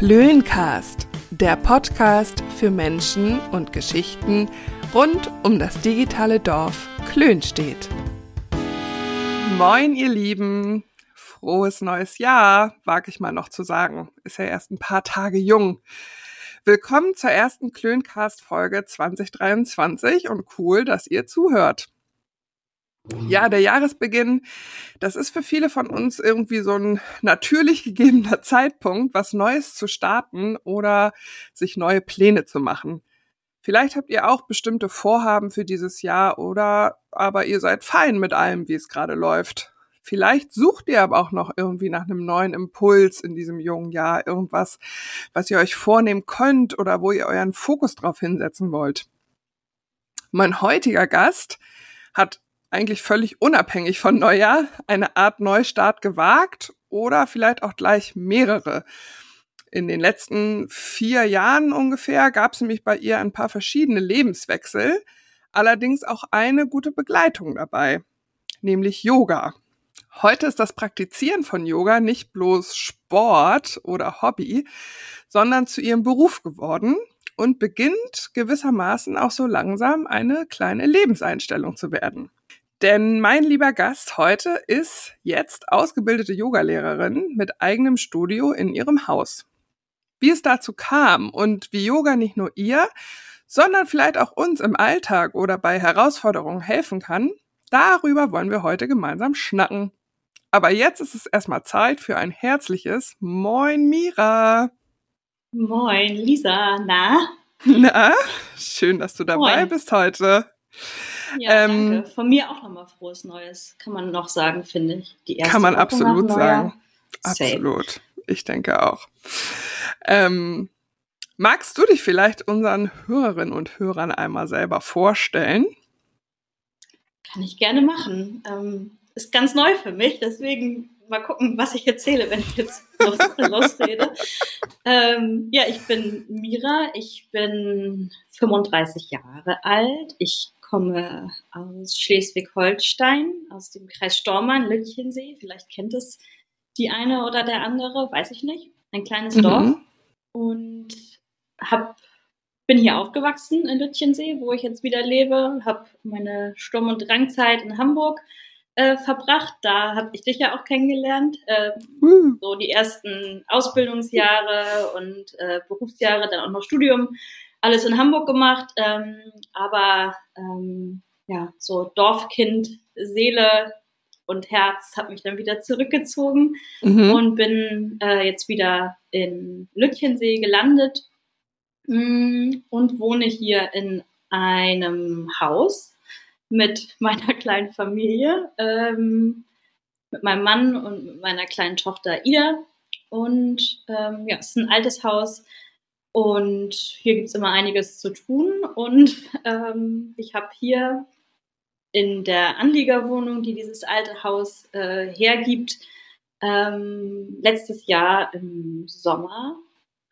Klöncast, der Podcast für Menschen und Geschichten rund um das digitale Dorf Klönstedt. Moin, ihr Lieben! Frohes neues Jahr, wage ich mal noch zu sagen. Ist ja erst ein paar Tage jung. Willkommen zur ersten Klöncast-Folge 2023 und cool, dass ihr zuhört. Ja, der Jahresbeginn, das ist für viele von uns irgendwie so ein natürlich gegebener Zeitpunkt, was Neues zu starten oder sich neue Pläne zu machen. Vielleicht habt ihr auch bestimmte Vorhaben für dieses Jahr oder aber ihr seid fein mit allem, wie es gerade läuft. Vielleicht sucht ihr aber auch noch irgendwie nach einem neuen Impuls in diesem jungen Jahr, irgendwas, was ihr euch vornehmen könnt oder wo ihr euren Fokus drauf hinsetzen wollt. Mein heutiger Gast hat eigentlich völlig unabhängig von Neujahr eine Art Neustart gewagt oder vielleicht auch gleich mehrere. In den letzten vier Jahren ungefähr gab es nämlich bei ihr ein paar verschiedene Lebenswechsel, allerdings auch eine gute Begleitung dabei, nämlich Yoga. Heute ist das Praktizieren von Yoga nicht bloß Sport oder Hobby, sondern zu ihrem Beruf geworden und beginnt gewissermaßen auch so langsam eine kleine Lebenseinstellung zu werden. Denn mein lieber Gast heute ist jetzt ausgebildete Yogalehrerin mit eigenem Studio in ihrem Haus. Wie es dazu kam und wie Yoga nicht nur ihr, sondern vielleicht auch uns im Alltag oder bei Herausforderungen helfen kann, darüber wollen wir heute gemeinsam schnacken. Aber jetzt ist es erstmal Zeit für ein herzliches Moin Mira. Moin Lisa, na? Na, schön, dass du dabei Moin. bist heute. Ja, ähm, danke. Von mir auch nochmal frohes Neues, kann man noch sagen, finde ich. Die erste kann man Woche absolut sagen. Absolut. Ich denke auch. Ähm, magst du dich vielleicht unseren Hörerinnen und Hörern einmal selber vorstellen? Kann ich gerne machen. Ähm, ist ganz neu für mich, deswegen mal gucken, was ich erzähle, wenn ich jetzt los, losrede. ähm, ja, ich bin Mira, ich bin 35 Jahre alt. Ich komme aus Schleswig-Holstein, aus dem Kreis Stormann, Lütchensee. Vielleicht kennt es die eine oder der andere, weiß ich nicht. Ein kleines mhm. Dorf. Und hab, bin hier aufgewachsen in Lütchensee, wo ich jetzt wieder lebe. Habe meine Sturm- und Drangzeit in Hamburg äh, verbracht. Da habe ich dich ja auch kennengelernt. Äh, mhm. So die ersten Ausbildungsjahre und äh, Berufsjahre, dann auch noch Studium alles in Hamburg gemacht, ähm, aber ähm, ja, so Dorfkind, Seele und Herz hat mich dann wieder zurückgezogen mhm. und bin äh, jetzt wieder in Lütchensee gelandet mh, mm, und wohne hier in einem Haus mit meiner kleinen Familie, ähm, mit meinem Mann und meiner kleinen Tochter Ida. Und ähm, ja, es ist ein altes Haus, und hier gibt es immer einiges zu tun. Und ähm, ich habe hier in der Anliegerwohnung, die dieses alte Haus äh, hergibt, ähm, letztes Jahr im Sommer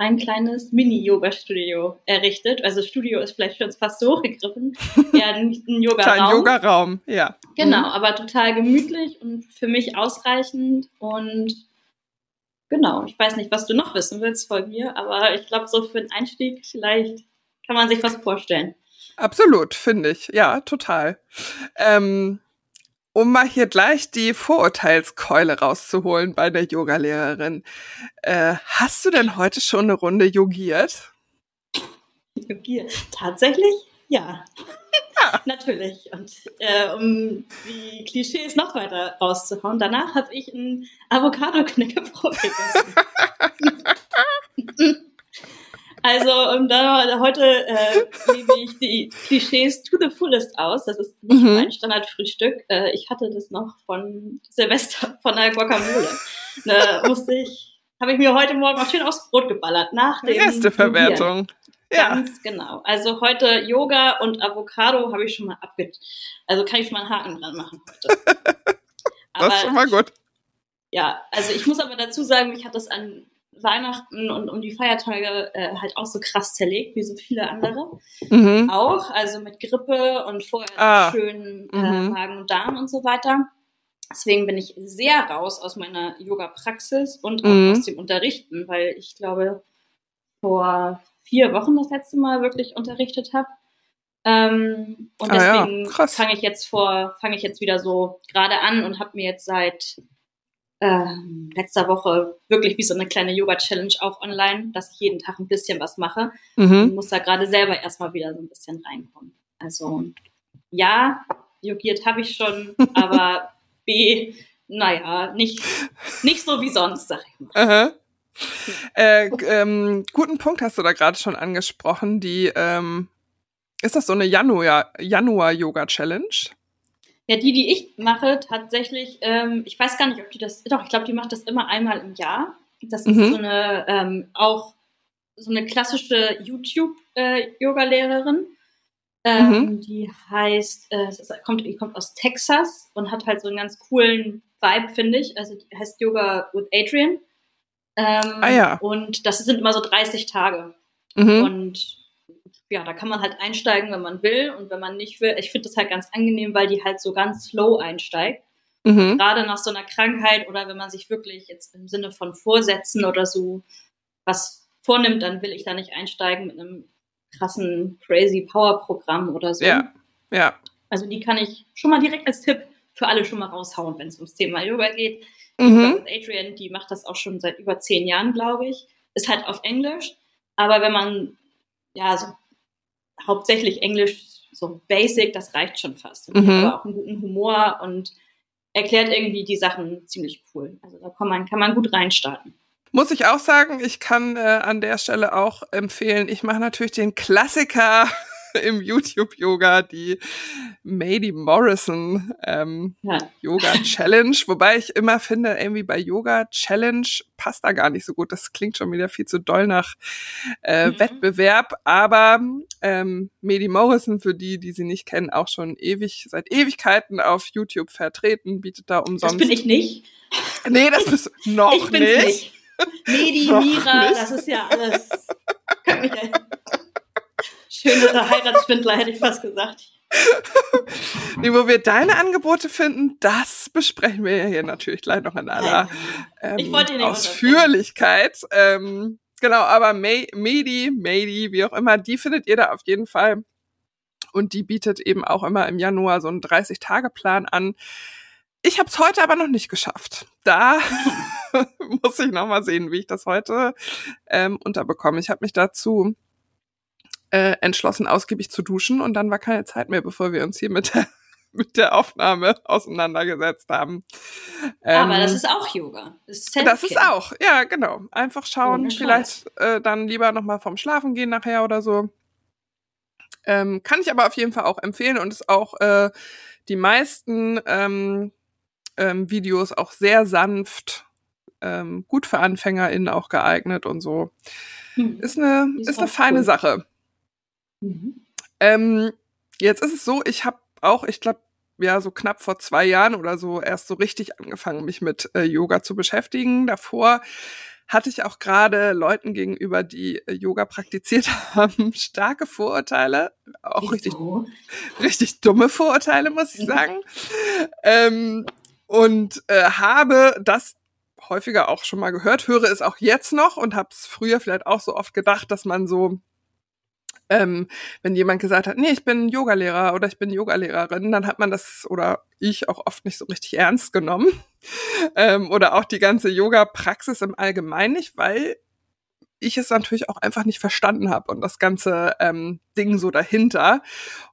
ein kleines Mini-Yoga-Studio errichtet. Also Studio ist vielleicht schon fast so hochgegriffen. Ja, nicht ein Yoga-Raum. Ein Yoga-Raum, ja. Genau, mhm. aber total gemütlich und für mich ausreichend und Genau, ich weiß nicht, was du noch wissen willst von mir, aber ich glaube, so für den Einstieg vielleicht kann man sich was vorstellen. Absolut, finde ich. Ja, total. Ähm, um mal hier gleich die Vorurteilskeule rauszuholen bei der Yogalehrerin. Äh, hast du denn heute schon eine Runde yogiert? Yogiert? Tatsächlich? Ja. Ja. Natürlich. Und äh, um die Klischees noch weiter rauszuhauen, danach habe ich einen Avocado-Knäckebrot gegessen. also um da, heute äh, lebe ich die Klischees to the fullest aus. Das ist nicht mhm. mein Standardfrühstück. Äh, ich hatte das noch von Silvester von der Guacamole. Da musste ich, habe ich mir heute Morgen auch schön aufs Brot geballert. Nach dem Verwertung. Ja. Ganz genau. Also heute Yoga und Avocado habe ich schon mal abge... Also kann ich schon mal einen Haken dran machen heute. das ist schon mal gut. Ja, also ich muss aber dazu sagen, mich hat das an Weihnachten und um die Feiertage äh, halt auch so krass zerlegt, wie so viele andere. Mhm. Auch, also mit Grippe und vorher ah. schön äh, mhm. Magen und Darm und so weiter. Deswegen bin ich sehr raus aus meiner Yoga-Praxis und auch mhm. aus dem Unterrichten, weil ich glaube, vor vier Wochen das letzte Mal wirklich unterrichtet habe. Ähm, und Ah deswegen ja, fange ich jetzt vor, fange ich jetzt wieder so gerade an und habe mir jetzt seit ähm, letzter Woche wirklich wie so eine kleine Yoga-Challenge auch online, dass ich jeden Tag ein bisschen was mache. und Mhm. muss da gerade selber erstmal wieder so ein bisschen reinkommen. Also ja, yogiert habe ich schon, aber B, naja, nicht, nicht so wie sonst, sag ich mal. Aha. Äh, ähm, guten Punkt hast du da gerade schon angesprochen. Die ähm, ist das so eine Januar Januar Yoga Challenge? Ja, die, die ich mache, tatsächlich, ähm, ich weiß gar nicht, ob die das, doch, ich glaube, die macht das immer einmal im Jahr. Das ist Mhm. so eine, ähm, auch so eine klassische YouTube-Yoga-Lehrerin. ähm, Mhm. Die heißt, äh, kommt, die kommt aus Texas und hat halt so einen ganz coolen Vibe, finde ich. Also die heißt Yoga with Adrian. Ähm, Ah ja. Und das sind immer so 30 Tage. Mhm. Und ja, da kann man halt einsteigen, wenn man will und wenn man nicht will. Ich finde das halt ganz angenehm, weil die halt so ganz slow einsteigt. Mhm. Gerade nach so einer Krankheit oder wenn man sich wirklich jetzt im Sinne von Vorsätzen oder so was vornimmt, dann will ich da nicht einsteigen mit einem krassen crazy Power Programm oder so. Ja, ja. Also die kann ich schon mal direkt als Tipp für alle schon mal raushauen, wenn es ums Thema Yoga geht. Mhm. Adrian, die macht das auch schon seit über zehn Jahren, glaube ich. Ist halt auf Englisch. Aber wenn man, ja, so hauptsächlich Englisch, so basic, das reicht schon fast. Mhm. hat aber auch einen guten Humor und erklärt irgendwie die Sachen ziemlich cool. Also da kann man, kann man gut reinstarten. Muss ich auch sagen, ich kann äh, an der Stelle auch empfehlen, ich mache natürlich den Klassiker im YouTube-Yoga, die Mady Morrison ähm, Ja. Yoga Challenge, wobei ich immer finde, irgendwie bei Yoga Challenge passt da gar nicht so gut. Das klingt schon wieder viel zu doll nach äh, Mhm. Wettbewerb, aber ähm, Mady Morrison, für die, die sie nicht kennen, auch schon ewig, seit Ewigkeiten auf YouTube vertreten, bietet da Das umsonst. bin ich nicht. Nee, das bist du noch ich bin's nicht. nicht. Medi, Mira, das ist ja alles. Kann mich ja- Schöne Heiratsschwindler, hätte ich fast gesagt. Nee, wo wir deine Angebote finden, das besprechen wir ja hier natürlich gleich noch in aller ähm, Ausführlichkeit. Ähm, genau, aber May, Mady, Mady, wie auch immer, die findet ihr da auf jeden Fall. Und die bietet eben auch immer im Januar so einen 30-Tage-Plan an. Ich habe es heute aber noch nicht geschafft. Da muss ich noch mal sehen, wie ich das heute ähm, unterbekomme. Ich habe mich dazu äh, entschlossen, ausgiebig zu duschen und dann war keine Zeit mehr, bevor wir uns hier mit der, mit der Aufnahme auseinandergesetzt haben. Aber Ähm, das ist auch Yoga. Das ist, das ist auch, ja, genau. Einfach schauen, Ohne vielleicht äh, dann lieber nochmal vom Schlafen gehen nachher oder so. Ähm, kann ich aber auf jeden Fall auch empfehlen und ist auch äh, die meisten ähm, ähm, Videos auch sehr sanft, ähm, gut für AnfängerInnen auch geeignet und so. Hm. Ist eine, Ist ist eine feine cool. Sache. Mhm. Ähm, jetzt ist es so, ich habe auch, ich glaube, ja, so knapp vor zwei Jahren oder so erst so richtig angefangen, mich mit äh, Yoga zu beschäftigen. Davor hatte ich auch gerade Leuten gegenüber, die äh, Yoga praktiziert haben, starke Vorurteile, auch richtig, Wieso? richtig dumme Vorurteile, muss ich Mhm. sagen. Ähm, und äh, habe das häufiger auch schon mal gehört, höre es auch jetzt noch und habe es früher vielleicht auch so oft gedacht, dass man so ähm, wenn jemand gesagt hat, nee, ich bin Yogalehrer oder ich bin Yogalehrerin, dann hat man das oder ich auch oft nicht so richtig ernst genommen. Ähm, oder auch die ganze Yoga-Praxis im Allgemeinen nicht, weil ich es natürlich auch einfach nicht verstanden habe und das ganze ähm, Ding so dahinter.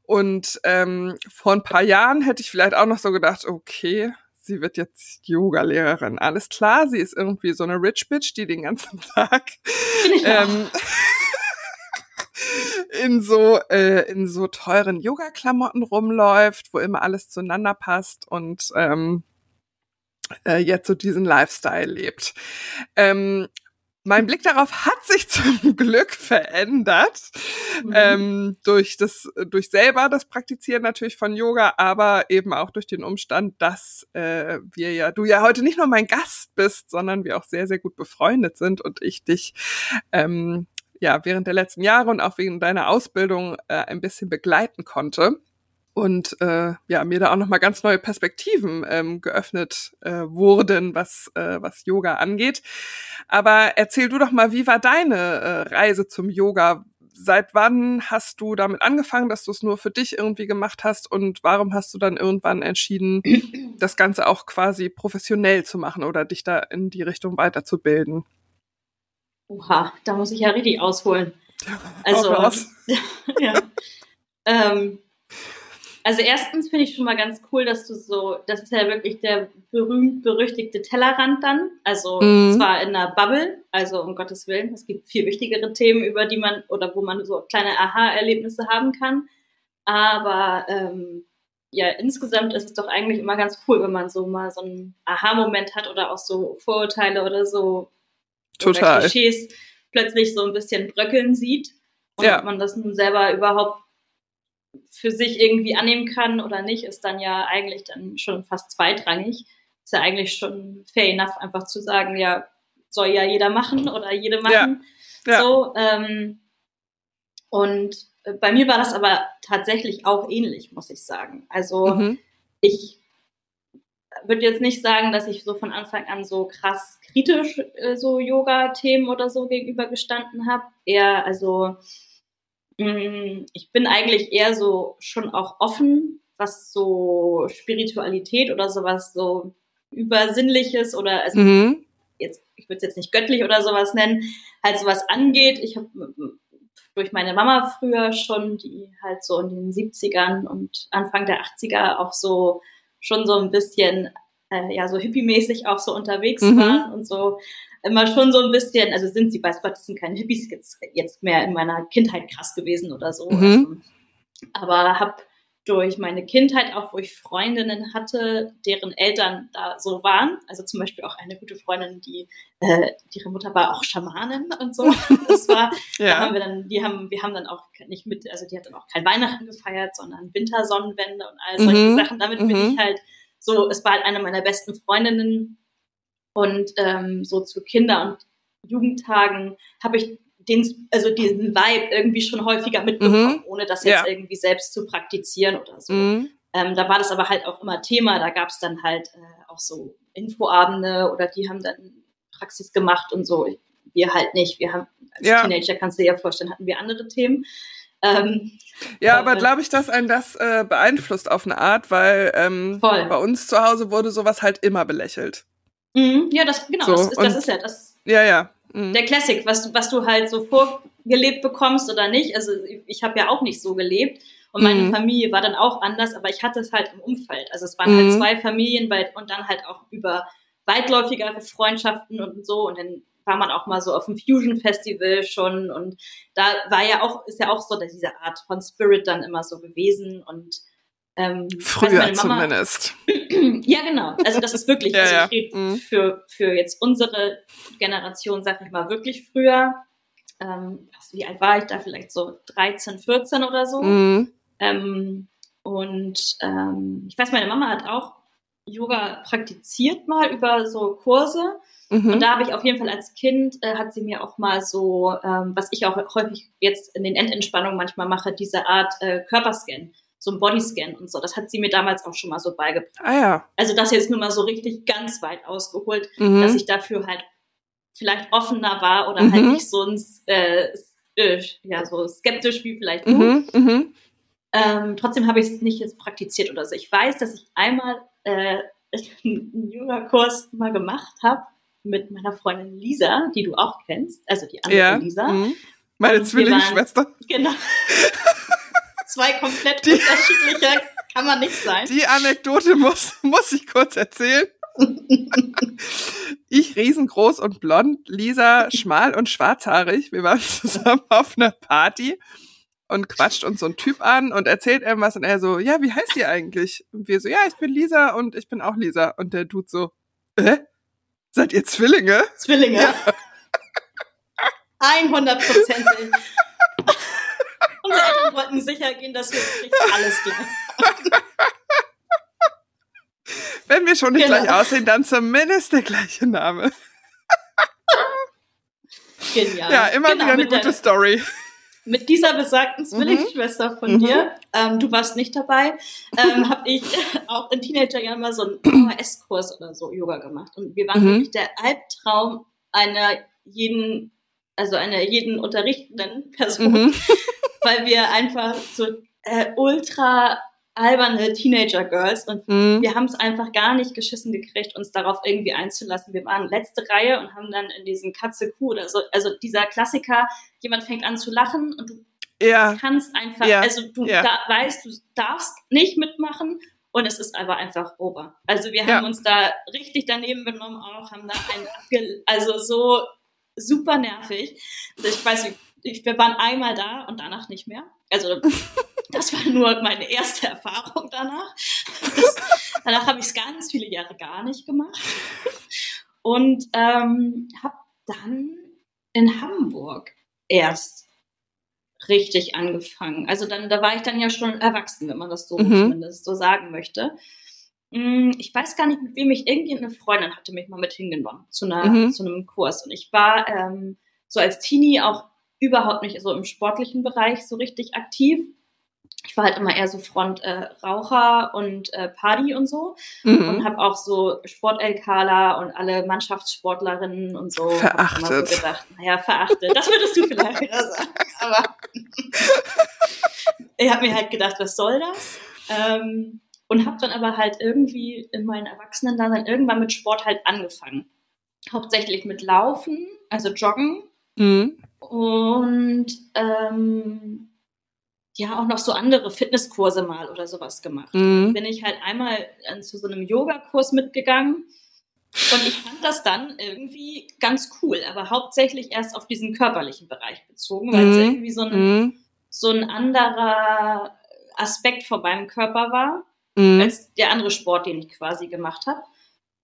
Und ähm, vor ein paar Jahren hätte ich vielleicht auch noch so gedacht, okay, sie wird jetzt Yoga-Lehrerin. Alles klar, sie ist irgendwie so eine Rich Bitch, die den ganzen Tag ähm, in so äh, in so teuren Yoga-Klamotten rumläuft, wo immer alles zueinander passt und ähm, äh, jetzt so diesen Lifestyle lebt. Ähm, mein Blick darauf hat sich zum Glück verändert Mhm. ähm, durch das durch selber das Praktizieren natürlich von Yoga, aber eben auch durch den Umstand, dass äh, wir ja du ja heute nicht nur mein Gast bist, sondern wir auch sehr sehr gut befreundet sind und ich dich ähm, ja während der letzten Jahre und auch wegen deiner Ausbildung äh, ein bisschen begleiten konnte. und äh, ja mir da auch noch mal ganz neue Perspektiven ähm, geöffnet äh, wurden, was äh, was Yoga angeht. Aber erzähl du doch mal, wie war deine äh, Reise zum Yoga? Seit wann hast du damit angefangen, dass du es nur für dich irgendwie gemacht hast und warum hast du dann irgendwann entschieden, das Ganze auch quasi professionell zu machen oder dich da in die Richtung weiterzubilden? Oha, da muss ich ja richtig ausholen. Also, ja. ähm, also erstens finde ich schon mal ganz cool, dass du so, das ist ja wirklich der berühmt-berüchtigte Tellerrand dann. Also mhm. zwar in einer Bubble, also um Gottes Willen, es gibt viel wichtigere Themen, über die man oder wo man so kleine Aha-Erlebnisse haben kann. Aber ähm, ja, insgesamt ist es doch eigentlich immer ganz cool, wenn man so mal so einen Aha-Moment hat oder auch so Vorurteile oder so Total. Oder Klischees plötzlich so ein bisschen bröckeln sieht. Und ja. ob man das nun selber überhaupt für sich irgendwie annehmen kann oder nicht, ist dann ja eigentlich dann schon fast zweitrangig. Ist ja eigentlich schon fair enough, einfach zu sagen, ja, soll ja jeder machen oder jede machen. Ja. Ja. So, ähm, und bei mir war das aber tatsächlich auch ähnlich, muss ich sagen. Also mhm. ich würde jetzt nicht sagen, dass ich so von Anfang an so krass kritisch äh, so Yoga-Themen oder so gegenübergestanden habe. Eher, also Mm, ich bin eigentlich eher so schon auch offen, was so Spiritualität oder sowas so übersinnliches oder also mhm. jetzt ich würde es jetzt nicht göttlich oder sowas nennen, halt sowas angeht. Ich habe durch meine Mama früher schon, die halt so in den 70ern und Anfang der 80er auch so schon so ein bisschen äh, ja so hippie-mäßig auch so unterwegs mhm. war und so immer schon so ein bisschen, also sind sie, weiß Gott, das sind keine Hippies jetzt, jetzt mehr in meiner Kindheit krass gewesen oder so. Mhm. Also, aber habe durch meine Kindheit, auch wo ich Freundinnen hatte, deren Eltern da so waren, also zum Beispiel auch eine gute Freundin, die äh, ihre Mutter war auch Schamanin und so. Das war, ja. da haben wir dann, die haben, wir haben dann auch nicht mit, also die hat dann auch kein Weihnachten gefeiert, sondern Wintersonnenwende und all solche mhm. Sachen. Damit mhm. bin ich halt so, es war halt eine meiner besten Freundinnen und ähm, so zu Kinder- und Jugendtagen habe ich den, also diesen Vibe irgendwie schon häufiger mitbekommen, mhm. ohne das jetzt ja. irgendwie selbst zu praktizieren oder so. Mhm. Ähm, da war das aber halt auch immer Thema. Da gab es dann halt äh, auch so Infoabende oder die haben dann Praxis gemacht und so. Wir halt nicht. Wir haben als ja. Teenager, kannst du dir ja vorstellen, hatten wir andere Themen. Ähm, ja, aber glaube ich, dass einen das äh, beeinflusst auf eine Art, weil ähm, bei uns zu Hause wurde sowas halt immer belächelt. Mhm, ja, das, genau, so, das, ist, das ist ja das. Ja, ja. Mhm. Der Classic, was, was du halt so vorgelebt bekommst oder nicht. Also ich habe ja auch nicht so gelebt. Und meine mhm. Familie war dann auch anders, aber ich hatte es halt im Umfeld. Also es waren halt mhm. zwei Familien bei, und dann halt auch über weitläufigere Freundschaften und so. Und dann war man auch mal so auf dem Fusion Festival schon. Und da war ja auch, ist ja auch so diese Art von Spirit dann immer so gewesen. Und ähm, Früher Mama, zumindest. ja, genau. Also das ist wirklich, ja, also ich rede mhm. für, für jetzt unsere Generation, sag ich mal, wirklich früher. Ähm, wie alt war ich da? Vielleicht so 13, 14 oder so. Mhm. Ähm, und ähm, ich weiß, meine Mama hat auch Yoga praktiziert mal über so Kurse. Mhm. Und da habe ich auf jeden Fall als Kind, äh, hat sie mir auch mal so, ähm, was ich auch häufig jetzt in den Endentspannungen manchmal mache, diese Art äh, Körperscan so ein Bodyscan und so. Das hat sie mir damals auch schon mal so beigebracht. Ah ja. Also das jetzt nur mal so richtig ganz weit ausgeholt, mhm. dass ich dafür halt vielleicht offener war oder halt mhm. halt nicht so ein, äh, äh, ja, so skeptisch wie vielleicht du. Mhm. mhm. Ähm, trotzdem habe ich es nicht jetzt praktiziert oder so. Ich weiß, dass ich einmal äh, einen Yoga-Kurs mal gemacht habe mit meiner Freundin Lisa, die du auch kennst, also die andere ja. Lisa. Mhm. Meine Zwillingsschwester. Genau. zwei komplett die, unterschiedliche kann man nicht sein. Die Anekdote muss, muss ich kurz erzählen. ich riesengroß und blond, Lisa schmal und schwarzhaarig. Wir waren zusammen auf einer Party und quatscht uns so ein Typ an und erzählt irgendwas und er so, ja, wie heißt ihr eigentlich? Und wir so, ja, ich bin Lisa und ich bin auch Lisa. Und der Dude so, äh? Seid ihr Zwillinge? Zwillinge. Ja. 100 Prozent. Unsere Eltern wollten sicher gehen, dass wir wirklich alles gleich. Wenn wir schon nicht genau. gleich aussehen, dann zumindest der gleiche Name. Genial. Ja, immer genau, wieder eine gute Story. mit dieser besagten Zwillingsschwester mhm. von mhm. dir, ähm, du warst nicht dabei, ähm, habe ich auch in Teenagerjahren mal so einen VHS-Kurs oder so Yoga gemacht. Und wir waren mhm. wirklich der Albtraum einer jeden, also einer jeden unterrichtenden Person, mhm. Weil wir einfach so äh, ultra alberne Teenager-Girls und mhm. wir haben es einfach gar nicht geschissen gekriegt, uns darauf irgendwie einzulassen. Wir waren letzte Reihe und haben dann in diesen Katze Kuh oder so, also dieser Klassiker, jemand fängt an zu lachen und du ja. kannst einfach, ja. also du ja. da, weißt, du darfst nicht mitmachen und es ist aber einfach over. Also wir haben uns da richtig daneben benommen auch, haben da einen, also so super nervig. Ich weiß, ich, wir waren einmal da und danach nicht mehr. Also das war nur meine erste Erfahrung danach. Das, danach habe ich es ganz viele Jahre gar nicht gemacht. Und ähm, habe dann in Hamburg erst richtig angefangen. Also dann, da war ich dann ja schon erwachsen, wenn man das so mhm. zumindest so sagen möchte. Mm, ich weiß gar nicht, mit wem ich irgendwie eine Freundin hatte mich mal mit hingenommen zu, einer, mhm. zu einem Kurs. Und ich war ähm, so als Teenie auch überhaupt nicht so im sportlichen Bereich so richtig aktiv ich war halt immer eher so Front äh, Raucher und äh, Party und so mhm. und habe auch so Sport-LKler und alle Mannschaftssportlerinnen und so verachtet. So gedacht, naja, verachtet. Das würdest du vielleicht wieder sagen. Aber ich habe mir halt gedacht, was soll das? Ähm, und habe dann aber halt irgendwie in meinen Erwachsenen-Dasein irgendwann mit Sport halt angefangen. Hauptsächlich mit Laufen, also Joggen. Mhm. Und ähm, ja auch noch so andere Fitnesskurse mal oder sowas gemacht. Mhm. Bin ich halt einmal äh, zu so einem Yogakurs mitgegangen und ich fand das dann irgendwie ganz cool, aber hauptsächlich erst auf diesen körperlichen Bereich bezogen, weil mhm. es irgendwie so ein, mhm. so ein anderer Aspekt von meinem Körper war, mhm. als der andere Sport, den ich quasi gemacht habe.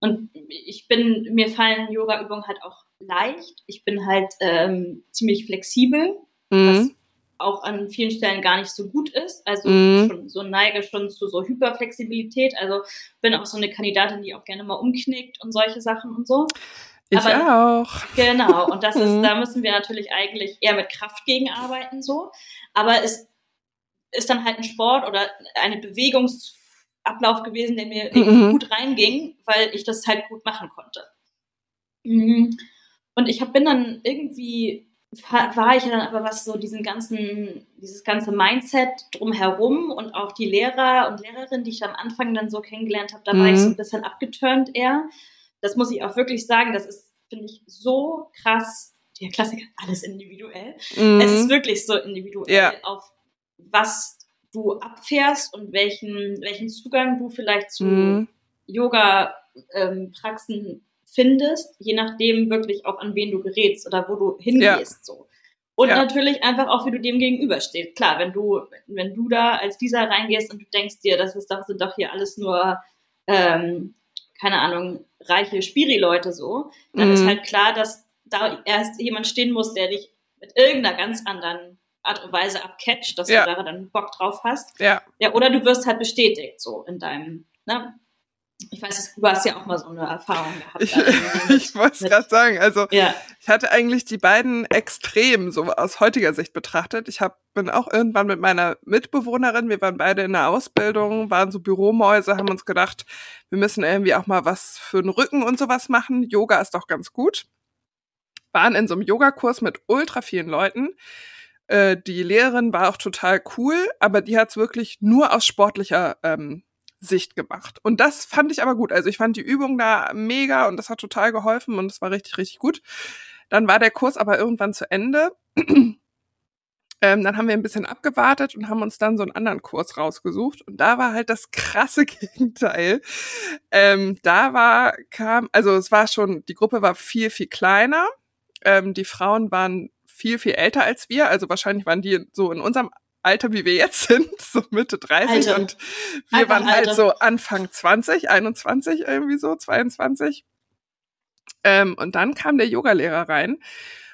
Und ich bin, mir fallen Yoga-Übungen halt auch leicht. Ich bin halt ähm, ziemlich flexibel, was mhm auch an vielen Stellen gar nicht so gut ist. Also mhm. schon, so neige schon zu so Hyperflexibilität. Also bin auch so eine Kandidatin, die auch gerne mal umknickt und solche Sachen und so. Ich Aber, auch. Genau. Und das ist, mhm. da müssen wir natürlich eigentlich eher mit Kraft gegenarbeiten, so. Aber es ist dann halt ein Sport oder eine Bewegungsablauf gewesen, der mir mhm. gut reinging, weil ich das halt gut machen konnte. Mhm. Und ich hab, bin dann irgendwie war ich dann aber was so diesen ganzen, dieses ganze Mindset drumherum und auch die Lehrer und Lehrerinnen, die ich am Anfang dann so kennengelernt habe, da mhm. war ich so mhm. ein bisschen abgeturnt eher. Das muss ich auch wirklich sagen, das ist, finde ich, so krass. Der Klassiker, alles individuell. Mhm. Es ist wirklich so individuell, ja. auf was du abfährst und welchen, welchen Zugang du vielleicht zu mhm. Yoga-Praxen ähm, findest, je nachdem wirklich auch an wen du gerätst oder wo du hingehst. Ja. So. Und ja. natürlich einfach auch, wie du dem gegenüberstehst. Klar, wenn du, wenn du da als dieser reingehst und du denkst dir, das ist doch, sind doch hier alles nur, ähm, keine Ahnung, reiche Spiri-Leute so, dann mhm. ist halt klar, dass da erst jemand stehen muss, der dich mit irgendeiner ganz anderen Art und Weise abcatcht, dass ja. du da dann Bock drauf hast. Ja. ja. Oder du wirst halt bestätigt, so in deinem, ne, ich weiß, du hast ja auch mal so eine Erfahrung gehabt. Ich, ich wollte es gerade sagen. Also ja. ich hatte eigentlich die beiden extrem so aus heutiger Sicht betrachtet. Ich hab, bin auch irgendwann mit meiner Mitbewohnerin, wir waren beide in der Ausbildung, waren so Büromäuse, haben uns gedacht, wir müssen irgendwie auch mal was für den Rücken und sowas machen. Yoga ist doch ganz gut. Waren in so einem Yogakurs mit ultra vielen Leuten. Äh, die Lehrerin war auch total cool, aber die hat es wirklich nur aus sportlicher ähm, Sicht gemacht. Und das fand ich aber gut. Also ich fand die Übung da mega und das hat total geholfen und es war richtig, richtig gut. Dann war der Kurs aber irgendwann zu Ende. ähm, dann haben wir ein bisschen abgewartet und haben uns dann so einen anderen Kurs rausgesucht. Und da war halt das krasse Gegenteil. Ähm, da war, kam, also es war schon, die Gruppe war viel, viel kleiner. Ähm, die Frauen waren viel, viel älter als wir. Also wahrscheinlich waren die so in unserem Alter, wie wir jetzt sind, so Mitte 30 Alter. und wir Einfach waren halt Alter. so Anfang 20, 21 irgendwie so, 22. Ähm, und dann kam der Yogalehrer rein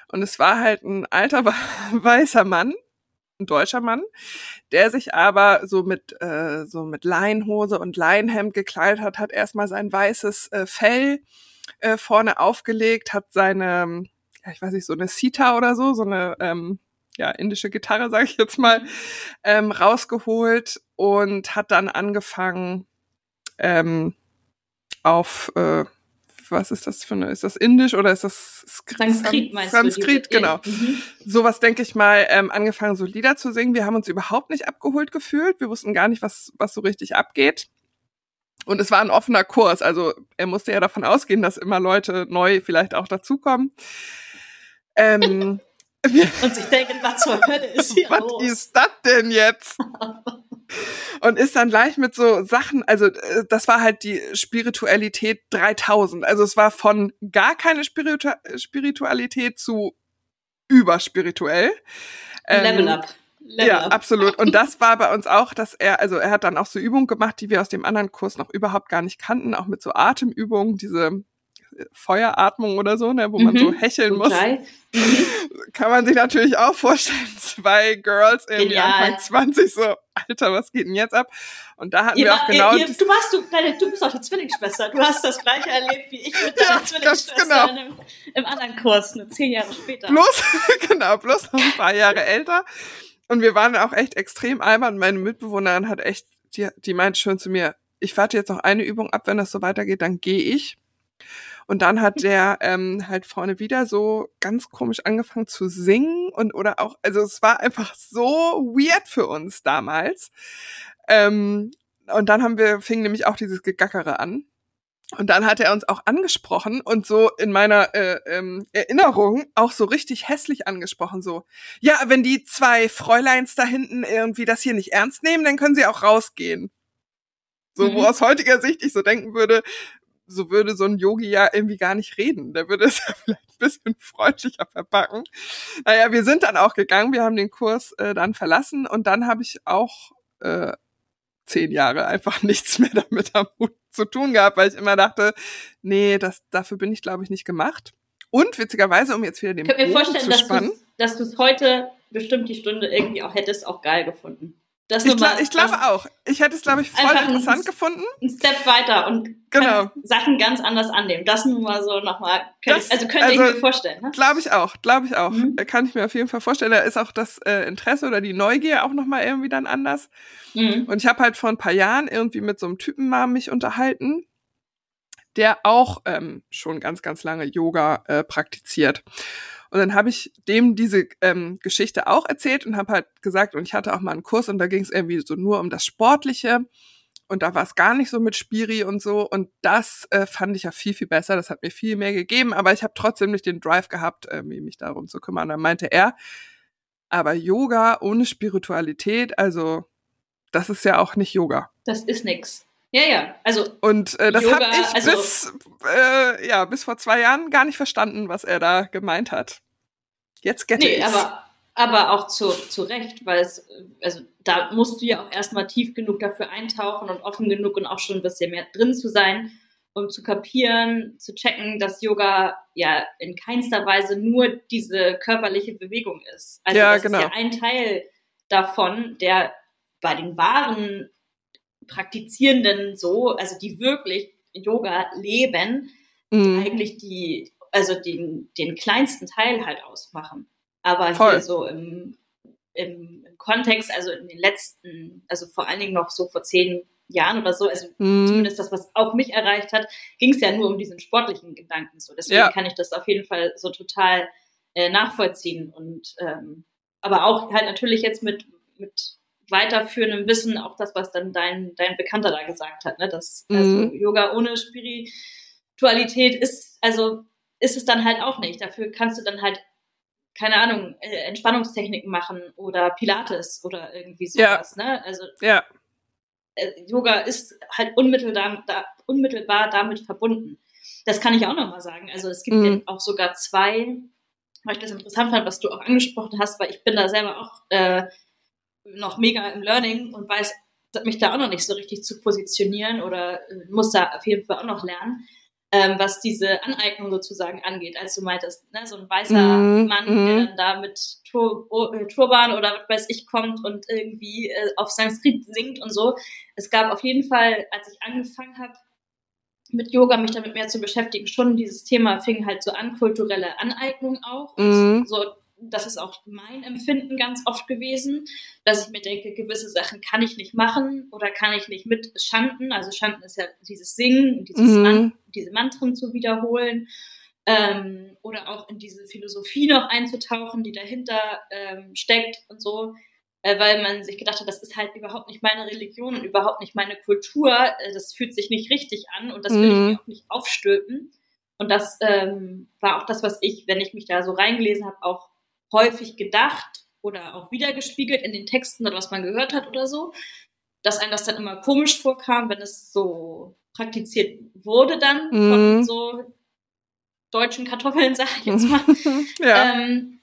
und es war halt ein alter weißer Mann, ein deutscher Mann, der sich aber so mit äh, so mit Leinhose und Leinhemd gekleidet hat, hat erstmal sein weißes äh, Fell äh, vorne aufgelegt, hat seine, ja, ich weiß nicht, so eine Sita oder so, so eine ähm, ja, indische Gitarre, sage ich jetzt mal, ähm, rausgeholt und hat dann angefangen ähm, auf äh, was ist das für eine, ist das Indisch oder ist das Sanskrit meinst Sanskrit, du? genau. Mhm. Sowas denke ich mal, ähm, angefangen so Lieder zu singen. Wir haben uns überhaupt nicht abgeholt gefühlt. Wir wussten gar nicht, was, was so richtig abgeht. Und es war ein offener Kurs. Also er musste ja davon ausgehen, dass immer Leute neu vielleicht auch dazukommen. Ähm, und sich denken, was zur Hölle ist hier Was los? ist das denn jetzt? und ist dann gleich mit so Sachen, also äh, das war halt die Spiritualität 3000. Also es war von gar keine Spiritu Spiritualität zu überspirituell. Level ähm, up. Level ja, up. absolut. Und das war bei uns auch, dass er, also er hat dann auch so Übungen gemacht, die wir aus dem anderen Kurs noch überhaupt gar nicht kannten, auch mit so Atemübungen, diese Feueratmung oder so, ne, wo man mhm. so hecheln muss. Kann man sich natürlich auch vorstellen, zwei Girls irgendwie Genial. Anfang 20 so, Alter, was geht denn jetzt ab? Und da hatten ihr wir auch genau. Ihr, du warst du, deine, du bist auch die Zwillingsschwester. Du hast das gleiche erlebt wie ich mit deiner ja, Zwillingsschwester genau. im, im, anderen Kurs, nur zehn Jahre später. Bloß, genau, bloß noch ein paar Jahre älter. Und wir waren auch echt extrem albern. Meine Mitbewohnerin hat echt, die, die meinte schon zu mir, ich warte jetzt noch eine Übung ab, wenn das so weitergeht, dann gehe ich. Und dann hat der ähm, halt vorne wieder so ganz komisch angefangen zu singen und oder auch, also es war einfach so weird für uns damals. Ähm, und dann haben wir, fing nämlich auch dieses Gegackere an. Und dann hat er uns auch angesprochen und so in meiner äh, ähm, Erinnerung auch so richtig hässlich angesprochen. So, ja, wenn die zwei Fräuleins da hinten irgendwie das hier nicht ernst nehmen, dann können sie auch rausgehen. So, mhm. wo aus heutiger Sicht ich so denken würde, so würde so ein Yogi ja irgendwie gar nicht reden. Der würde es ja vielleicht ein bisschen freundlicher verpacken. Naja, wir sind dann auch gegangen, wir haben den Kurs äh, dann verlassen und dann habe ich auch äh, zehn Jahre einfach nichts mehr damit am Hut zu tun gehabt, weil ich immer dachte, nee, das, dafür bin ich, glaube ich, nicht gemacht. Und witzigerweise, um jetzt wieder den Bogen zu spannen. Dass du es heute bestimmt die Stunde irgendwie auch hättest auch geil gefunden. Das ich, glaub, glaube auch. Ich hätte es, glaube ich, voll interessant ein, gefunden. Ein Step weiter und genau. Sachen ganz anders annehmen. Das nun mal so nochmal. Also könnte also, ich mir vorstellen. Ne? Glaube ich auch, glaube ich auch. Mhm. Kann ich mir auf jeden Fall vorstellen. Da ist auch das äh, Interesse oder die Neugier auch nochmal irgendwie dann anders. Mhm. Und ich habe halt vor ein paar Jahren irgendwie mit so einem Typen mal mich unterhalten, der auch ähm, schon ganz, ganz lange Yoga äh, praktiziert. Und dann habe ich dem diese ähm, Geschichte auch erzählt und habe halt gesagt, und ich hatte auch mal einen Kurs und da ging es irgendwie so nur um das Sportliche. Und da war es gar nicht so mit Spiri und so. Und das äh, fand ich ja viel, viel besser. Das hat mir viel mehr gegeben. Aber ich habe trotzdem nicht den Drive gehabt, äh, mich darum zu kümmern. Und dann meinte er, aber Yoga ohne Spiritualität, also das ist ja auch nicht Yoga. Das ist nix. Ja, ja. Also und äh, das habe ich also, bis äh, ja bis vor zwei Jahren gar nicht verstanden, was er da gemeint hat. Jetzt get nee, aber aber auch zu, zu Recht, weil es, also da musst du ja auch erstmal tief genug dafür eintauchen und offen genug und auch schon ein bisschen mehr drin zu sein, um zu kapieren, zu checken, dass Yoga ja in keinster Weise nur diese körperliche Bewegung ist. Also ja, das genau. ist ja ein Teil davon, der bei den wahren Praktizierenden so, also die wirklich Yoga leben, mhm. eigentlich die, also den, den kleinsten Teil halt ausmachen. Aber Voll. hier so im, im, im, Kontext, also in den letzten, also vor allen Dingen noch so vor zehn Jahren oder so, also mhm. zumindest das, was auch mich erreicht hat, ging es ja nur um diesen sportlichen Gedanken so. Deswegen ja. kann ich das auf jeden Fall so total äh, nachvollziehen und ähm, aber auch halt natürlich jetzt mit, mit weiterführendem Wissen auch das, was dann dein, dein Bekannter da gesagt hat, ne? dass also mhm. also Yoga ohne Spiritualität ist, also ist es dann halt auch nicht. Dafür kannst du dann halt, keine Ahnung, äh, Entspannungstechniken machen oder Pilates oder irgendwie sowas, ja. ne? Also ja. Äh, Yoga ist halt unmittelbar, da, unmittelbar damit verbunden. Das kann ich auch nochmal sagen. Also es gibt mhm. auch sogar zwei, weil ich das interessant fand, was du auch angesprochen hast, weil ich bin da selber auch äh, noch mega im Learning und weiß mich da auch noch nicht so richtig zu positionieren oder äh, muss da auf jeden Fall auch noch lernen, ähm, was diese Aneignung sozusagen angeht. Als du meintest, ne, so ein weißer mm, Mann, mm. der dann da mit Tur oh, äh, Turban oder was weiß ich kommt und irgendwie äh, auf Sanskrit singt und so. Es gab auf jeden Fall, als ich angefangen habe, mit Yoga mich damit mehr zu beschäftigen, schon dieses Thema fing halt so an, kulturelle Aneignung auch. Mm. So das ist auch mein Empfinden ganz oft gewesen, dass ich mir denke, gewisse Sachen kann ich nicht machen oder kann ich nicht mit Schanden. Also Schanden ist ja dieses Singen, dieses mhm. Man diese Mantren zu wiederholen ähm, oder auch in diese Philosophie noch einzutauchen, die dahinter ähm, steckt und so, äh, weil man sich gedacht hat, das ist halt überhaupt nicht meine Religion und überhaupt nicht meine Kultur. Äh, das fühlt sich nicht richtig an und das will mhm. ich mir auch nicht aufstülpen. Und das ähm, war auch das, was ich, wenn ich mich da so reingelesen habe, auch häufig gedacht oder auch wiedergespiegelt in den Texten oder was man gehört hat oder so, dass einem das dann immer komisch vorkam, wenn es so praktiziert wurde dann mhm. von so deutschen Kartoffeln, sag ich jetzt mal. ja. Ähm,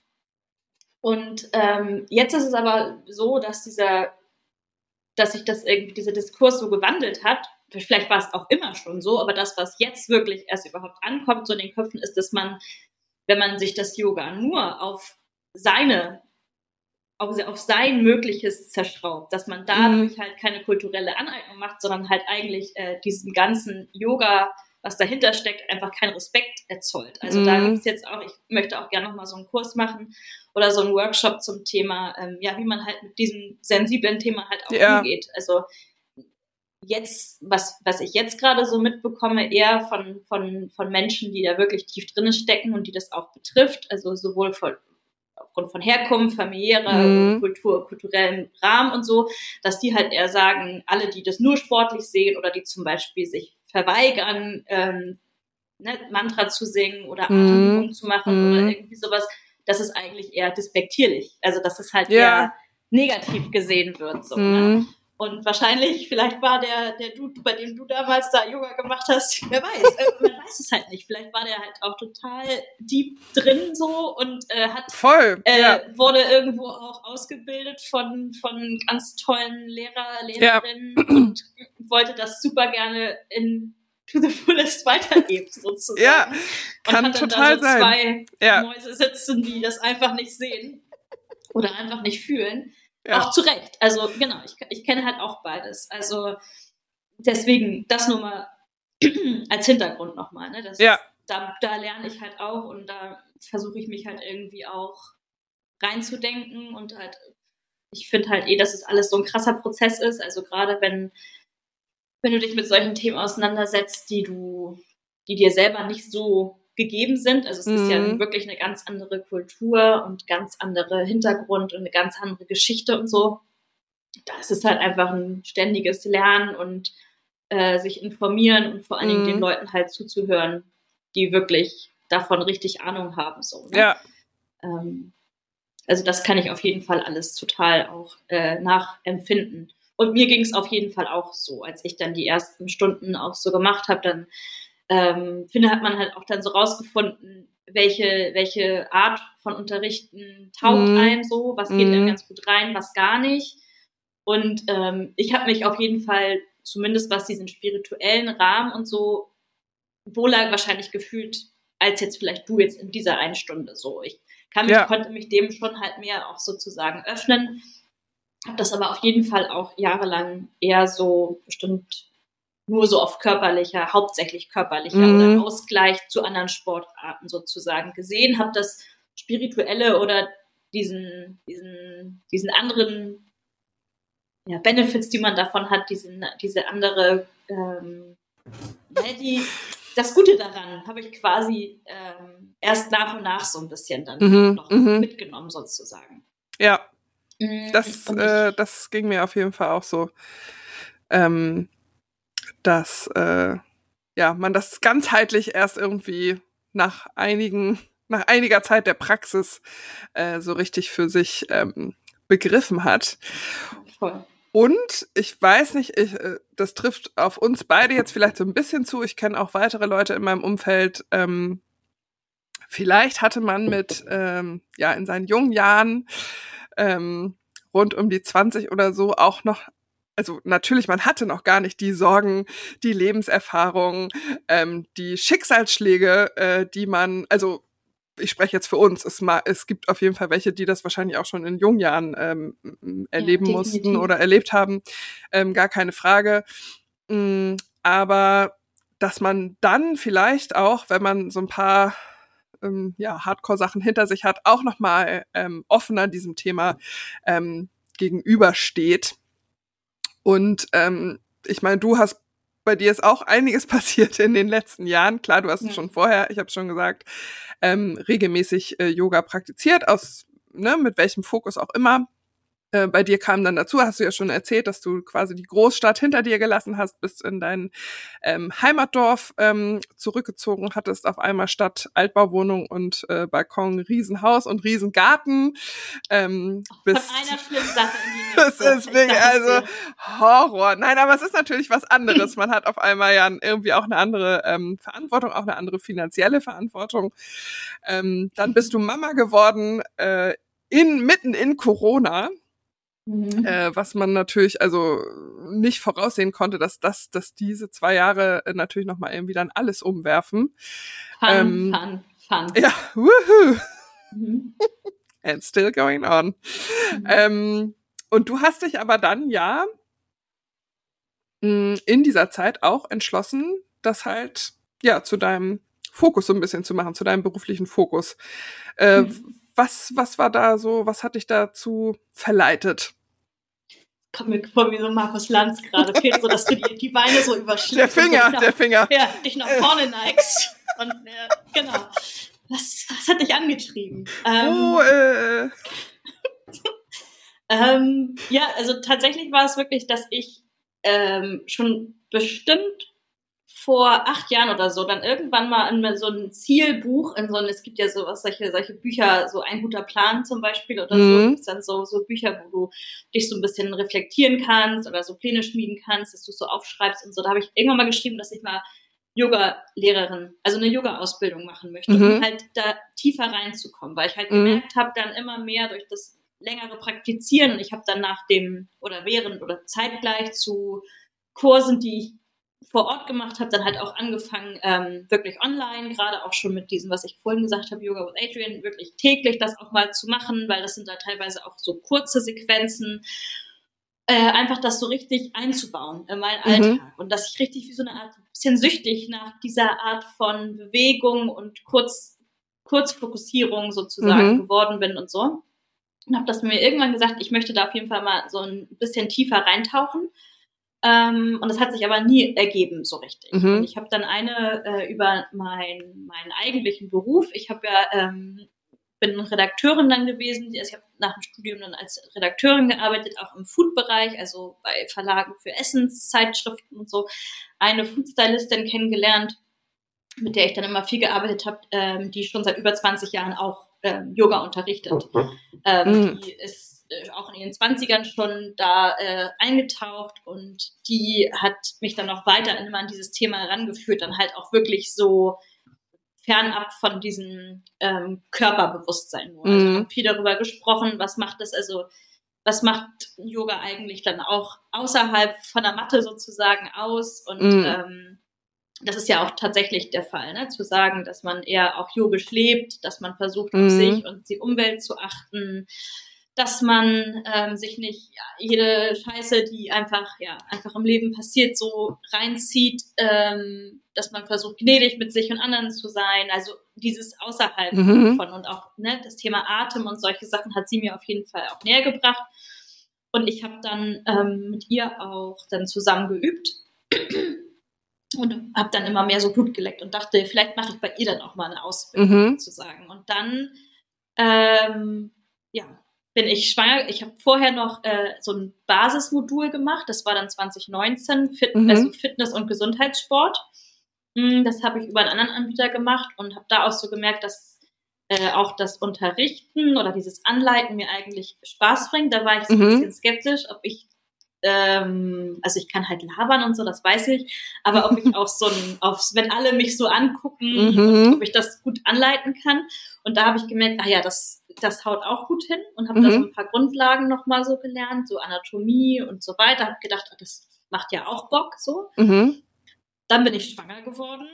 und ähm, jetzt ist es aber so, dass dieser, dass sich das irgendwie, dieser Diskurs so gewandelt hat. Vielleicht war es auch immer schon so, aber das, was jetzt wirklich erst überhaupt ankommt, so in den Köpfen, ist, dass man, wenn man sich das Yoga nur auf seine auf, auf sein Mögliches zerschraubt, dass man dadurch mhm. halt keine kulturelle Aneignung macht, sondern halt eigentlich äh, diesen ganzen Yoga, was dahinter steckt, einfach keinen Respekt erzeugt. Also mhm. da gibt es jetzt auch, ich möchte auch gerne nochmal so einen Kurs machen oder so einen Workshop zum Thema, ähm, ja, wie man halt mit diesem sensiblen Thema halt auch ja. umgeht. Also jetzt, was, was ich jetzt gerade so mitbekomme, eher von, von, von Menschen, die da wirklich tief drinnen stecken und die das auch betrifft, also sowohl von, aufgrund von Herkunft, familiärer mhm. Kultur, kulturellem Rahmen und so, dass die halt eher sagen, alle, die das nur sportlich sehen oder die zum Beispiel sich verweigern, ähm, ne, Mantra zu singen oder Atemübungen mhm. zu machen mhm. oder irgendwie sowas, das ist eigentlich eher despektierlich. Also dass es halt ja. eher negativ gesehen wird. So, ne? Und wahrscheinlich, vielleicht war der, der Dude, bei dem du damals da Yoga gemacht hast, wer weiß, äh, man weiß es halt nicht. Vielleicht war der halt auch total deep drin so und äh, hat Voll, äh, ja. wurde irgendwo auch ausgebildet von, von ganz tollen Lehrer, Lehrerinnen ja. und wollte das super gerne in to the fullest weitergeben, sozusagen. Ja, kann und hat total dann da so zwei ja. Mäuse sitzen, die das einfach nicht sehen oder einfach nicht fühlen. Ja. Auch zu Recht. Also genau, ich, ich kenne halt auch beides. Also deswegen das nur mal als Hintergrund nochmal. Ne? Das, ja. Da, da lerne ich halt auch und da versuche ich mich halt irgendwie auch reinzudenken und halt, ich finde halt eh, dass es alles so ein krasser Prozess ist. Also gerade wenn, wenn du dich mit solchen Themen auseinandersetzt, die du, die dir selber nicht so gegeben sind. Also es mhm. ist ja mhm. wirklich eine ganz andere Kultur und ganz andere Hintergrund und eine ganz andere Geschichte und so. Das ist halt einfach ein ständiges Lernen und äh, sich informieren und vor allen Dingen den mhm. Leuten halt zuzuhören, die wirklich davon richtig Ahnung haben. So, ne? Ja. Ähm, also das kann ich auf jeden Fall alles total auch äh, nachempfinden. Und mir ging es auf jeden Fall auch so, als ich dann die ersten Stunden auch so gemacht habe, dann ähm, finde, hat man halt auch dann so rausgefunden, welche, welche Art von Unterrichten taugt mm. einem so, was geht einem mhm. ganz gut rein, was gar nicht. Und ähm, ich habe mich auf jeden Fall, zumindest was diesen spirituellen Rahmen und so, wohler wahrscheinlich gefühlt, als jetzt vielleicht du jetzt in dieser einen Stunde so. Ich kann mich, ja. konnte mich dem schon halt mehr auch sozusagen öffnen. Habe das aber auf jeden Fall auch jahrelang eher so bestimmt nur so auf körperlicher, hauptsächlich körperlicher mhm. oder Ausgleich zu anderen Sportarten sozusagen gesehen, habe das Spirituelle oder diesen, diesen, diesen anderen ja, Benefits, die man davon hat, diesen, diese andere, ähm, ja, die, das Gute daran habe ich quasi ähm, erst nach und nach so ein bisschen dann mhm, noch mhm. mitgenommen sozusagen. Ja, mhm, das, äh, das ging mir auf jeden Fall auch so. Ähm, dass äh, ja, man das ganzheitlich erst irgendwie nach einigen, nach einiger Zeit der Praxis äh, so richtig für sich ähm, begriffen hat. Voll. Und ich weiß nicht, ich, äh, das trifft auf uns beide jetzt vielleicht so ein bisschen zu. Ich kenne auch weitere Leute in meinem Umfeld. Ähm, vielleicht hatte man mit, ähm, ja, in seinen jungen Jahren ähm, rund um die 20 oder so auch noch also natürlich, man hatte noch gar nicht die Sorgen, die Lebenserfahrung, ähm, die Schicksalsschläge, äh, die man, also ich spreche jetzt für uns, es, es gibt auf jeden Fall welche, die das wahrscheinlich auch schon in jungen Jahren ähm, erleben ja, mussten oder erlebt haben, ähm, gar keine Frage. Mm, aber dass man dann vielleicht auch, wenn man so ein paar ähm, ja, Hardcore-Sachen hinter sich hat, auch nochmal ähm, offener diesem Thema ähm, gegenübersteht. Und ähm, ich meine, du hast bei dir ist auch einiges passiert in den letzten Jahren. Klar, du hast es schon vorher, ich habe schon gesagt, ähm, regelmäßig äh, Yoga praktiziert, aus ne, mit welchem Fokus auch immer. Äh, bei dir kam dann dazu, hast du ja schon erzählt, dass du quasi die Großstadt hinter dir gelassen hast, bist in dein ähm, Heimatdorf ähm, zurückgezogen, hattest auf einmal statt Altbauwohnung und äh, Balkon Riesenhaus und Riesengarten. Ähm, bist, Von einer schlimmen Sache in die nächste. Das ist wirklich, also Horror. Nein, aber es ist natürlich was anderes. Man hat auf einmal ja irgendwie auch eine andere ähm, Verantwortung, auch eine andere finanzielle Verantwortung. Ähm, dann bist du Mama geworden, äh, in, mitten in Corona. Mhm. Äh, was man natürlich also nicht voraussehen konnte, dass das, dass diese zwei Jahre äh, natürlich noch mal irgendwie dann alles umwerfen. Fun, ähm, fun, fun. Ja, woohoo. Mhm. And still going on. Mhm. Ähm, und du hast dich aber dann ja mh, in dieser Zeit auch entschlossen, das halt ja zu deinem Fokus so ein bisschen zu machen, zu deinem beruflichen Fokus. Äh, mhm was, was war da so, was hat dich dazu verleitet? Kommt mir vor wie so Markus Lanz gerade. Fehlt so, dass du die, die Beine so überschlägst. Der Finger, nach, der Finger. Ja, dich nach vorne neigst. Und, äh, genau. Was, was hat dich angetrieben? Ähm, oh, äh. ähm, ja, also tatsächlich war es wirklich, dass ich ähm, schon bestimmt vor acht Jahren oder so dann irgendwann mal in so ein Zielbuch, in so ein, es gibt ja sowas, solche, solche Bücher, so ein guter Plan zum Beispiel oder mhm. so, dann so, so Bücher, wo du dich so ein bisschen reflektieren kannst oder so Pläne schmieden kannst, dass du so aufschreibst und so. Da habe ich irgendwann mal geschrieben, dass ich mal Yoga-Lehrerin, also eine Yoga-Ausbildung machen möchte, mhm. um halt da tiefer reinzukommen, weil ich halt mhm. gemerkt habe, dann immer mehr durch das längere Praktizieren und ich habe dann nach dem oder während oder zeitgleich zu Kursen, die ich vor Ort gemacht habe, dann halt auch angefangen, ähm, wirklich online, gerade auch schon mit diesem, was ich vorhin gesagt habe, Yoga with Adrian, wirklich täglich das auch mal zu machen, weil das sind da teilweise auch so kurze Sequenzen. Äh, einfach das so richtig einzubauen in meinen mhm. Alltag und dass ich richtig wie so eine Art bisschen süchtig nach dieser Art von Bewegung und Kurz, Kurzfokussierung sozusagen mhm. geworden bin und so. Und habe das mir irgendwann gesagt, ich möchte da auf jeden Fall mal so ein bisschen tiefer reintauchen ähm, und das hat sich aber nie ergeben so richtig. Mhm. Und ich habe dann eine äh, über mein, meinen eigentlichen Beruf. Ich habe ja ähm, bin Redakteurin dann gewesen. Also ich habe nach dem Studium dann als Redakteurin gearbeitet, auch im Food-Bereich, also bei Verlagen für Essenszeitschriften und so. Eine Foodstylistin kennengelernt, mit der ich dann immer viel gearbeitet habe, ähm, die schon seit über 20 Jahren auch ähm, Yoga unterrichtet. Ähm, mhm. Die ist auch in ihren Zwanzigern schon da äh, eingetaucht und die hat mich dann noch weiter immer an dieses Thema herangeführt, dann halt auch wirklich so fernab von diesem ähm, Körperbewusstsein nur. Also mhm. viel darüber gesprochen, was macht das, also was macht Yoga eigentlich dann auch außerhalb von der Matte sozusagen aus und mhm. ähm, das ist ja auch tatsächlich der Fall, ne? zu sagen, dass man eher auch yogisch lebt, dass man versucht, auf mhm. sich und die Umwelt zu achten, dass man ähm, sich nicht ja, jede Scheiße, die einfach ja einfach im Leben passiert, so reinzieht, ähm, dass man versucht gnädig mit sich und anderen zu sein. Also dieses außerhalb mhm. von und auch ne, das Thema Atem und solche Sachen hat sie mir auf jeden Fall auch näher gebracht. Und ich habe dann ähm, mit ihr auch dann zusammen geübt und habe dann immer mehr so Blut geleckt und dachte, vielleicht mache ich bei ihr dann auch mal eine Ausbildung mhm. sozusagen. Und dann ähm, ja, bin ich schwanger. Ich habe vorher noch äh, so ein Basismodul gemacht. Das war dann 2019, Fit mhm. also Fitness und Gesundheitssport. Mm, das habe ich über einen anderen Anbieter gemacht und habe da auch so gemerkt, dass äh, auch das Unterrichten oder dieses Anleiten mir eigentlich Spaß bringt. Da war ich so ein mhm. bisschen skeptisch, ob ich ähm, also ich kann halt labern und so, das weiß ich, aber ob ich auch so ein, aufs, wenn alle mich so angucken, mhm. ob ich das gut anleiten kann. Und da habe ich gemerkt, ah ja, das, das haut auch gut hin und habe mhm. da so ein paar Grundlagen nochmal so gelernt, so Anatomie und so weiter. Habe gedacht, oh, das macht ja auch Bock so. Mhm. Dann bin ich schwanger geworden.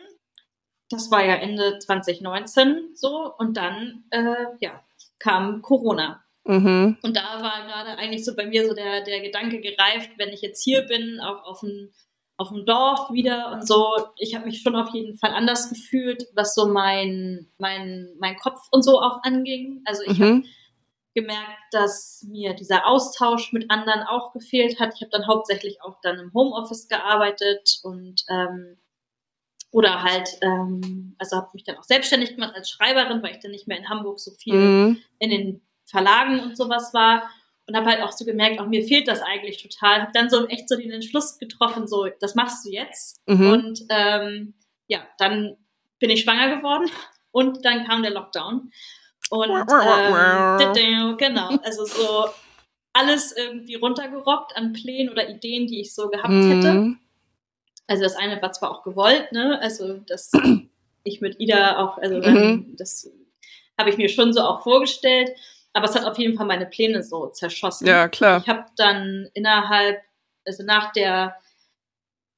Das war ja Ende 2019 so und dann äh, ja kam Corona Mhm. Und da war gerade eigentlich so bei mir so der, der Gedanke gereift, wenn ich jetzt hier bin, auch auf ein, auf dem Dorf wieder und so. Ich habe mich schon auf jeden Fall anders gefühlt, was so mein, mein, mein Kopf und so auch anging. Also ich mhm. habe gemerkt, dass mir dieser Austausch mit anderen auch gefehlt hat. Ich habe dann hauptsächlich auch dann im Homeoffice gearbeitet und ähm, oder halt, ähm, also habe mich dann auch selbstständig gemacht als Schreiberin, weil ich dann nicht mehr in Hamburg so viel mhm. in den Verlagen und sowas war und habe halt auch so gemerkt, auch mir fehlt das eigentlich total. Habe dann so echt so den Entschluss getroffen, so das machst du jetzt. Mhm. Und ähm, ja, dann bin ich schwanger geworden und dann kam der Lockdown. Und ähm, genau, also so alles irgendwie runtergerockt an Plänen oder Ideen, die ich so gehabt mhm. hätte. Also das eine war zwar auch gewollt, ne? Also dass ich mit Ida auch, also mhm. das habe ich mir schon so auch vorgestellt. Aber es hat auf jeden Fall meine Pläne so zerschossen. Ja, klar. Ich habe dann innerhalb, also nach der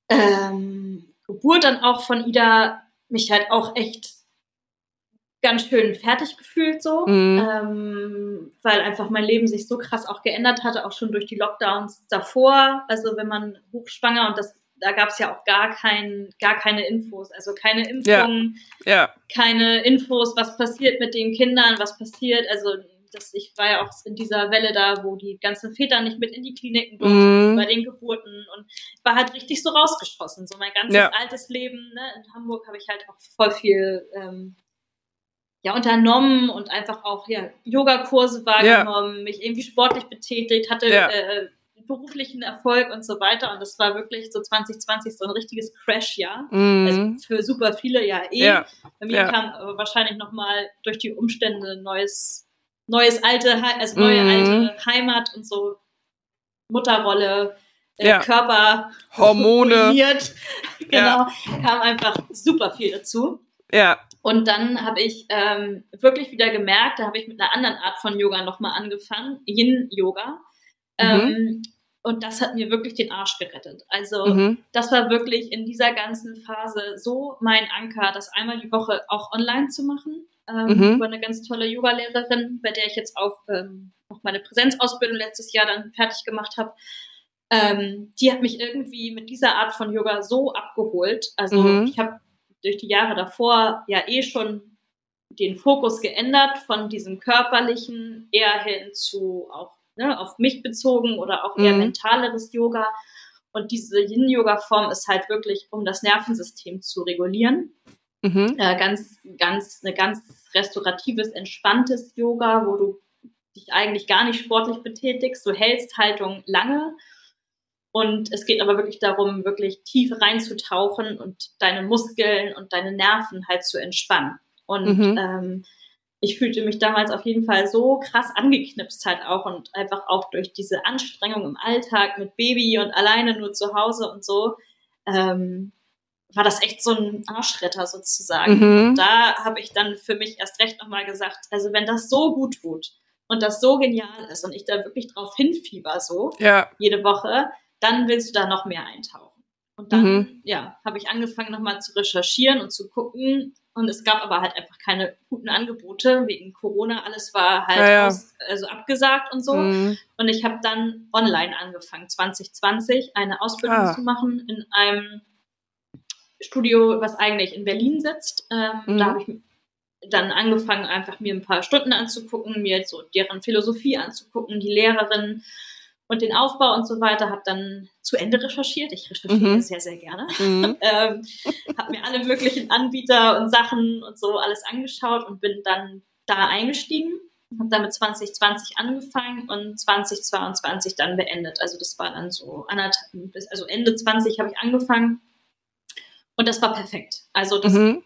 ähm, Geburt dann auch von Ida mich halt auch echt ganz schön fertig gefühlt so, mhm. ähm, weil einfach mein Leben sich so krass auch geändert hatte, auch schon durch die Lockdowns davor. Also wenn man hochschwanger und das da gab es ja auch gar kein, gar keine Infos, also keine Impfungen, ja. ja. keine Infos, was passiert mit den Kindern, was passiert, also das, ich war ja auch in dieser Welle da, wo die ganzen Väter nicht mit in die Kliniken durften mm. bei den Geburten und war halt richtig so rausgeschossen. So mein ganzes ja. altes Leben ne, in Hamburg habe ich halt auch voll viel ähm, ja unternommen und einfach auch ja Yogakurse wahrgenommen, ja. mich irgendwie sportlich betätigt, hatte ja. äh, beruflichen Erfolg und so weiter. Und das war wirklich so 2020 so ein richtiges Crash-Jahr. Mm. Also für super viele ja eh. Ja. Bei mir kam aber wahrscheinlich nochmal durch die Umstände neues neues alte, also neue mhm. alte Heimat und so Mutterrolle, äh, ja. Körper, Hormone, genau, ja. kam einfach super viel dazu. Ja. Und dann habe ich ähm, wirklich wieder gemerkt, da habe ich mit einer anderen Art von Yoga nochmal angefangen, Yin-Yoga. Mhm. Ähm, und das hat mir wirklich den Arsch gerettet. Also mhm. das war wirklich in dieser ganzen Phase so mein Anker, das einmal die Woche auch online zu machen ähm, mhm. über eine ganz tolle Yoga-Lehrerin, bei der ich jetzt auch ähm, noch meine Präsenzausbildung letztes Jahr dann fertig gemacht habe. Ähm, die hat mich irgendwie mit dieser Art von Yoga so abgeholt. Also mhm. ich habe durch die Jahre davor ja eh schon den Fokus geändert von diesem körperlichen eher hin zu auch ne, auf mich bezogen oder auch eher mhm. mentaleres Yoga. Und diese Yin-Yoga-Form ist halt wirklich, um das Nervensystem zu regulieren. Mhm. Äh, ganz, ganz, eine ganz restauratives, entspanntes Yoga, wo du dich eigentlich gar nicht sportlich betätigst. Du hältst Haltung lange. Und es geht aber wirklich darum, wirklich tief reinzutauchen und deine Muskeln und deine Nerven halt zu entspannen. Und mhm. ähm, ich fühlte mich damals auf jeden Fall so krass angeknipst halt auch und einfach auch durch diese Anstrengung im Alltag mit Baby und alleine nur zu Hause und so, ähm, war das echt so ein Arschretter sozusagen. Mhm. Und da habe ich dann für mich erst recht nochmal gesagt, also wenn das so gut tut und das so genial ist und ich da wirklich drauf hinfieber so, ja. jede Woche, dann willst du da noch mehr eintauchen. Und dann, mhm. ja, habe ich angefangen nochmal zu recherchieren und zu gucken. Und es gab aber halt einfach keine guten Angebote wegen Corona. Alles war halt ja, ja. Aus, also abgesagt und so. Mhm. Und ich habe dann online angefangen, 2020 eine Ausbildung ah. zu machen in einem Studio, was eigentlich in Berlin sitzt. Ähm, mhm. Da habe ich dann angefangen, einfach mir ein paar Stunden anzugucken, mir so deren Philosophie anzugucken, die Lehrerin und den Aufbau und so weiter. Habe dann zu Ende recherchiert. Ich recherchiere mhm. sehr, sehr gerne. Mhm. ähm, habe mir alle möglichen Anbieter und Sachen und so alles angeschaut und bin dann da eingestiegen. Habe damit 2020 angefangen und 2022 dann beendet. Also das war dann so anderthalb, also Ende 20 habe ich angefangen und das war perfekt. Also das mhm.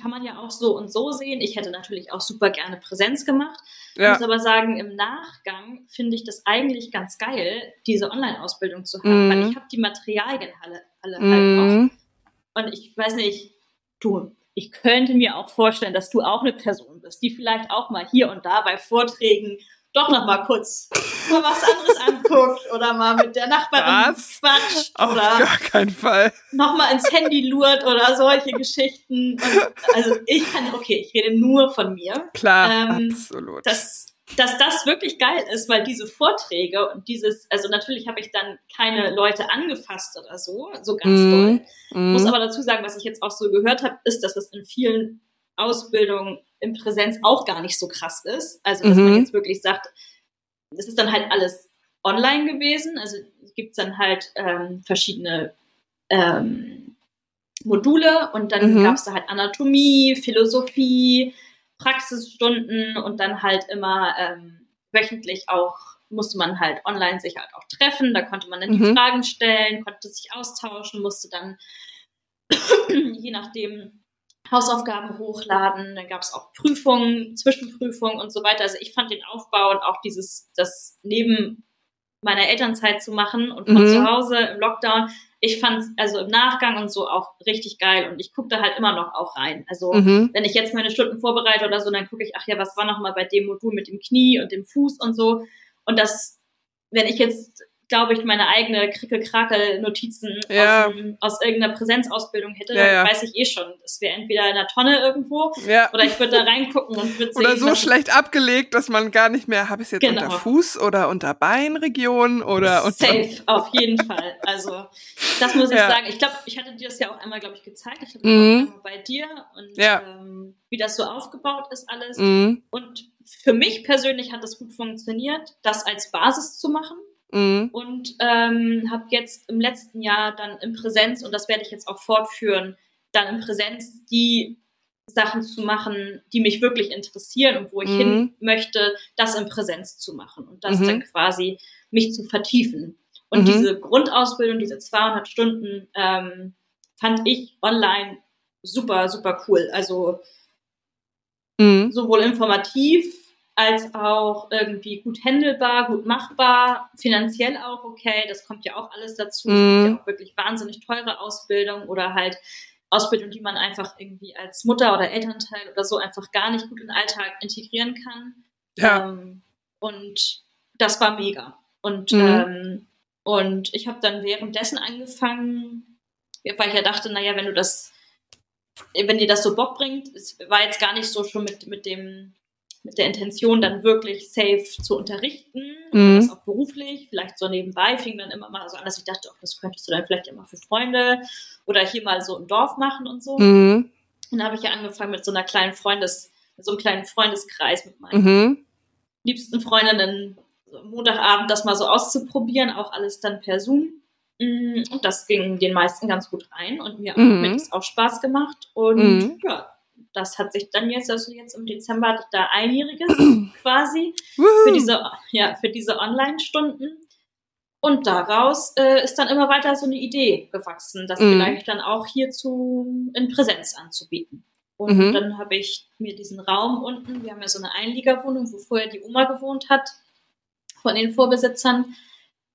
kann man ja auch so und so sehen. Ich hätte natürlich auch super gerne Präsenz gemacht. Ja. Ich muss aber sagen, im Nachgang finde ich das eigentlich ganz geil, diese Online-Ausbildung zu haben, mhm. weil ich habe die Materialien alle, alle halt mhm. noch. Und ich weiß nicht, du, ich könnte mir auch vorstellen, dass du auch eine Person bist, die vielleicht auch mal hier und da bei Vorträgen doch noch mal kurz mal was anderes anguckt oder mal mit der Nachbarin was? quatscht Auf oder gar keinen Fall noch mal ins Handy lurt oder solche Geschichten. Und also ich kann, okay, ich rede nur von mir. Klar, ähm, absolut. Das dass das wirklich geil ist, weil diese Vorträge und dieses, also natürlich habe ich dann keine Leute angefasst oder so, so ganz mm, doll. Mm. Muss aber dazu sagen, was ich jetzt auch so gehört habe, ist, dass das in vielen Ausbildungen in Präsenz auch gar nicht so krass ist. Also, dass -hmm. man mhm. jetzt wirklich sagt, das ist dann halt alles online gewesen. Also gibt es dann halt ähm, verschiedene ähm, Module und dann mhm. gab es da halt Anatomie, Philosophie, Praxisstunden und dann halt immer ähm, wöchentlich auch musste man halt online sich halt auch treffen, da konnte man dann mhm. die Fragen stellen, konnte sich austauschen, musste dann je nachdem Hausaufgaben hochladen, dann gab es auch Prüfungen, Zwischenprüfungen und so weiter. Also ich fand den Aufbau und auch dieses, das neben meiner Elternzeit zu machen und von mhm. zu Hause im Lockdown, ich fand es also im Nachgang und so auch richtig geil und ich gucke da halt immer noch auch rein. Also mhm. wenn ich jetzt meine Stunden vorbereite oder so, dann gucke ich, ach ja, was war noch mal bei dem Modul mit dem Knie und dem Fuß und so. Und das, wenn ich jetzt glaube ich, meine eigene Krickel-Krakel-Notizen ja. aus, aus, irgendeiner Präsenzausbildung hätte, ja, dann weiß ich eh schon, es wäre entweder in der Tonne irgendwo oder ich würde da reingucken und würde sehen. Oder so schlecht abgelegt, dass man gar nicht mehr, habe ich es jetzt genau. unter Fuß oder unter Beinregion oder unter Safe, auf jeden Fall. Also das muss ich sagen. Ich glaube, ich hatte dir das ja auch einmal, glaube ich, gezeigt. Ich hatte mhm. auch einmal bei dir und ähm, wie das so aufgebaut ist alles. Mhm. Und für mich persönlich hat das gut funktioniert, das als Basis zu machen. Mhm. Und ähm, habe jetzt im letzten Jahr dann in Präsenz, und das werde ich jetzt auch fortführen, dann in Präsenz die Sachen zu machen, die mich wirklich interessieren und wo ich mhm. hin möchte, das in Präsenz zu machen und das mhm. dann quasi mich zu vertiefen. Und mhm. diese Grundausbildung, diese 200 Stunden, ähm, fand ich online super, super cool. Also mhm. sowohl informativ als auch irgendwie gut handelbar, gut machbar, finanziell auch okay. Das kommt ja auch alles dazu. Mhm. Es gibt ja auch wirklich wahnsinnig teure Ausbildung oder halt Ausbildung, die man einfach irgendwie als Mutter oder Elternteil oder so einfach gar nicht gut in den Alltag integrieren kann. Ja. Ähm, und das war mega. Und, mhm. ähm, und ich habe dann währenddessen angefangen, weil ich ja dachte, naja, wenn du das, wenn dir das so Bock bringt, es war jetzt gar nicht so schon mit, mit dem mit der Intention, dann wirklich safe zu unterrichten, mhm. das auch beruflich, vielleicht so nebenbei, fing dann immer mal so an, dass ich dachte, oh, das könntest du dann vielleicht immer für Freunde oder hier mal so im Dorf machen und so. Mhm. Und dann habe ich ja angefangen mit so einer kleinen Freundes, mit so einem kleinen Freundeskreis mit meinen mhm. liebsten Freundinnen, Montagabend das mal so auszuprobieren, auch alles dann per Zoom. Mm, und das ging den meisten ganz gut rein und mir mhm. hat es auch Spaß gemacht. Und mhm. ja, das hat sich dann jetzt, also jetzt im Dezember hatte ich da einjähriges quasi für diese, ja, für diese Online-Stunden. Und daraus äh, ist dann immer weiter so eine Idee gewachsen, das mhm. vielleicht dann auch hierzu in Präsenz anzubieten. Und mhm. dann habe ich mir diesen Raum unten, wir haben ja so eine Einliegerwohnung, wo vorher die Oma gewohnt hat, von den Vorbesitzern.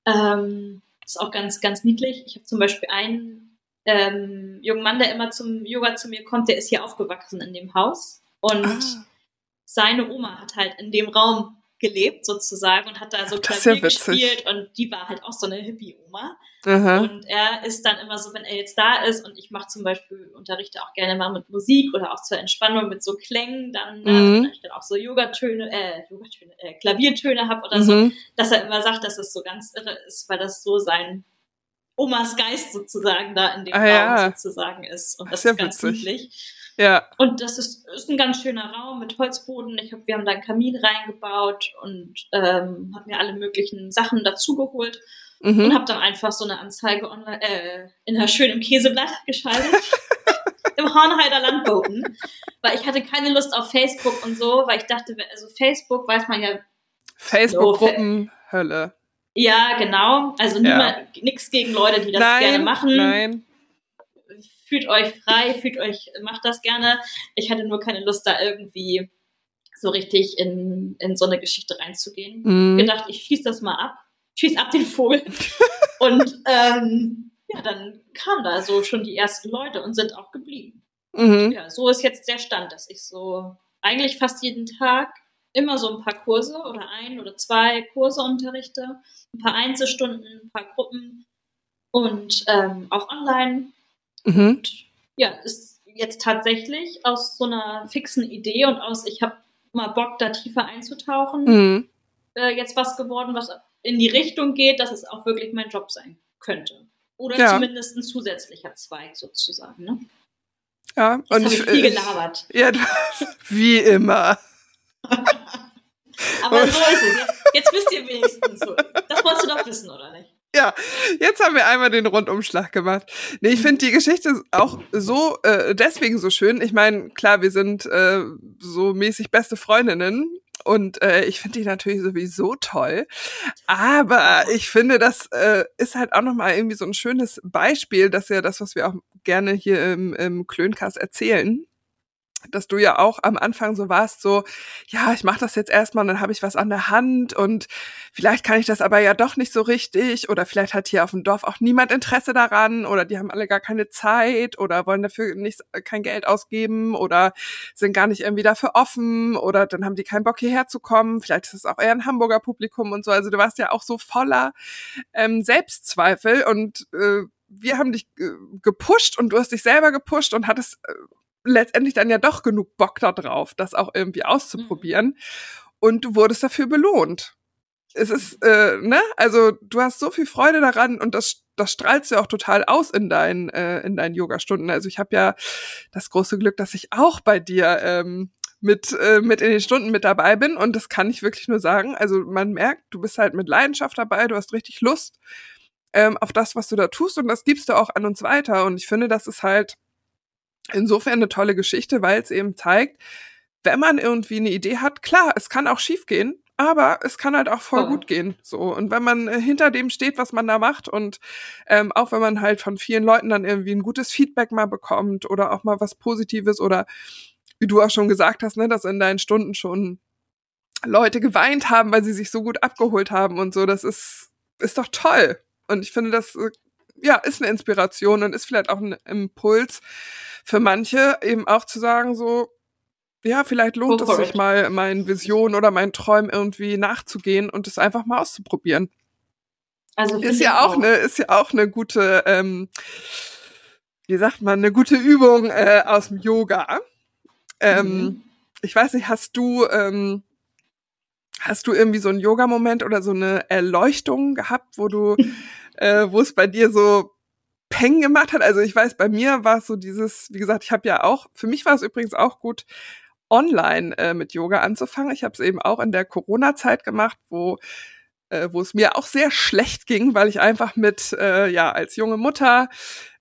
Ähm, ist auch ganz, ganz niedlich. Ich habe zum Beispiel einen ähm, jungen Mann, der immer zum Yoga zu mir kommt, der ist hier aufgewachsen in dem Haus. Und ah. seine Oma hat halt in dem Raum gelebt sozusagen und hat da so Klavier ja gespielt und die war halt auch so eine Hippie-Oma. Und er ist dann immer so, wenn er jetzt da ist und ich mache zum Beispiel, unterrichte auch gerne mal mit Musik oder auch zur Entspannung mit so Klängen, dann, ne, mhm. äh, ich dann auch so Yogatöne, äh, Yogatöne, äh, Klaviertöne habe oder mhm. so, dass er immer sagt, dass es so ganz irre ist, weil das so sein Omas Geist sozusagen da in dem ah, Raum ja. sozusagen ist. Und das, das ist, ja ganz niedlich. Ja. Und das ist, ist ein ganz schöner Raum mit Holzboden. Ich hab, wir haben da einen Kamin reingebaut und ähm, habe mir alle möglichen Sachen dazugeholt mhm. und habe dann einfach so eine Anzeige online, äh, in einer schönen Käseblatt geschaltet. Im Hornheider Landboten. Weil ich hatte keine Lust auf Facebook und so, weil ich dachte, also Facebook weiß man ja. Facebook-Gruppen, Hölle. Ja, genau. Also ja. nichts gegen Leute, die das nein, gerne machen. Nein. Fühlt euch frei, fühlt euch, macht das gerne. Ich hatte nur keine Lust, da irgendwie so richtig in, in so eine Geschichte reinzugehen. Mhm. Gedacht, ich schieß das mal ab, schieß ab den Vogel. und ähm, ja, dann kamen da so schon die ersten Leute und sind auch geblieben. Mhm. Ja, so ist jetzt der Stand, dass ich so eigentlich fast jeden Tag immer so ein paar Kurse oder ein oder zwei Kurse unterrichte, ein paar Einzelstunden, ein paar Gruppen und ähm, auch online. Mhm. Und ja, ist jetzt tatsächlich aus so einer fixen Idee und aus, ich habe mal Bock, da tiefer einzutauchen. Mhm. Äh, jetzt was geworden, was in die Richtung geht, dass es auch wirklich mein Job sein könnte. Oder ja. zumindest ein zusätzlicher Zweig sozusagen. Ne? Ja, Jetzt und ich, ich viel gelabert. Ja, wie immer. Aber so ist es. Jetzt, jetzt wisst ihr wenigstens so. Das wolltest du doch wissen, oder nicht? Ja, jetzt haben wir einmal den Rundumschlag gemacht. Nee, ich finde die Geschichte auch so äh, deswegen so schön. Ich meine, klar, wir sind äh, so mäßig beste Freundinnen und äh, ich finde die natürlich sowieso toll. Aber ich finde, das äh, ist halt auch nochmal irgendwie so ein schönes Beispiel, dass ja das, was wir auch gerne hier im, im Klöncast erzählen, dass du ja auch am Anfang so warst, so, ja, ich mache das jetzt erstmal, dann habe ich was an der Hand und vielleicht kann ich das aber ja doch nicht so richtig oder vielleicht hat hier auf dem Dorf auch niemand Interesse daran oder die haben alle gar keine Zeit oder wollen dafür nicht kein Geld ausgeben oder sind gar nicht irgendwie dafür offen oder dann haben die keinen Bock hierher zu kommen. Vielleicht ist es auch eher ein Hamburger Publikum und so. Also du warst ja auch so voller ähm, Selbstzweifel und äh, wir haben dich äh, gepusht und du hast dich selber gepusht und hattest äh, letztendlich dann ja doch genug Bock da drauf, das auch irgendwie auszuprobieren. Und du wurdest dafür belohnt. Es ist, äh, ne, also du hast so viel Freude daran und das, das strahlst du auch total aus in deinen, äh, in deinen Yoga-Stunden. Also ich habe ja das große Glück, dass ich auch bei dir ähm, mit, äh, mit in den Stunden mit dabei bin und das kann ich wirklich nur sagen. Also man merkt, du bist halt mit Leidenschaft dabei, du hast richtig Lust ähm, auf das, was du da tust und das gibst du auch an uns weiter. Und ich finde, das ist halt insofern eine tolle Geschichte, weil es eben zeigt, wenn man irgendwie eine Idee hat, klar, es kann auch schief gehen, aber es kann halt auch voll oh. gut gehen. So. Und wenn man äh, hinter dem steht, was man da macht, und ähm, auch wenn man halt von vielen Leuten dann irgendwie ein gutes Feedback mal bekommt oder auch mal was Positives oder wie du auch schon gesagt hast, ne, dass in deinen Stunden schon Leute geweint haben, weil sie sich so gut abgeholt haben und so, das ist, ist doch toll. Und ich finde, das äh, ja, ist eine Inspiration und ist vielleicht auch ein Impuls, für manche eben auch zu sagen, so, ja, vielleicht lohnt es sich mal, meinen Visionen oder meinen Träumen irgendwie nachzugehen und es einfach mal auszuprobieren. Also ist ja auch, auch, eine, ist ja auch eine gute, ähm, wie sagt man, eine gute Übung äh, aus dem Yoga. Ähm, mhm. Ich weiß nicht, hast du, ähm, hast du irgendwie so einen Yoga-Moment oder so eine Erleuchtung gehabt, wo du, äh, wo es bei dir so Peng gemacht hat. Also ich weiß, bei mir war es so dieses, wie gesagt, ich habe ja auch, für mich war es übrigens auch gut, online äh, mit Yoga anzufangen. Ich habe es eben auch in der Corona-Zeit gemacht, wo äh, wo es mir auch sehr schlecht ging, weil ich einfach mit, äh, ja, als junge Mutter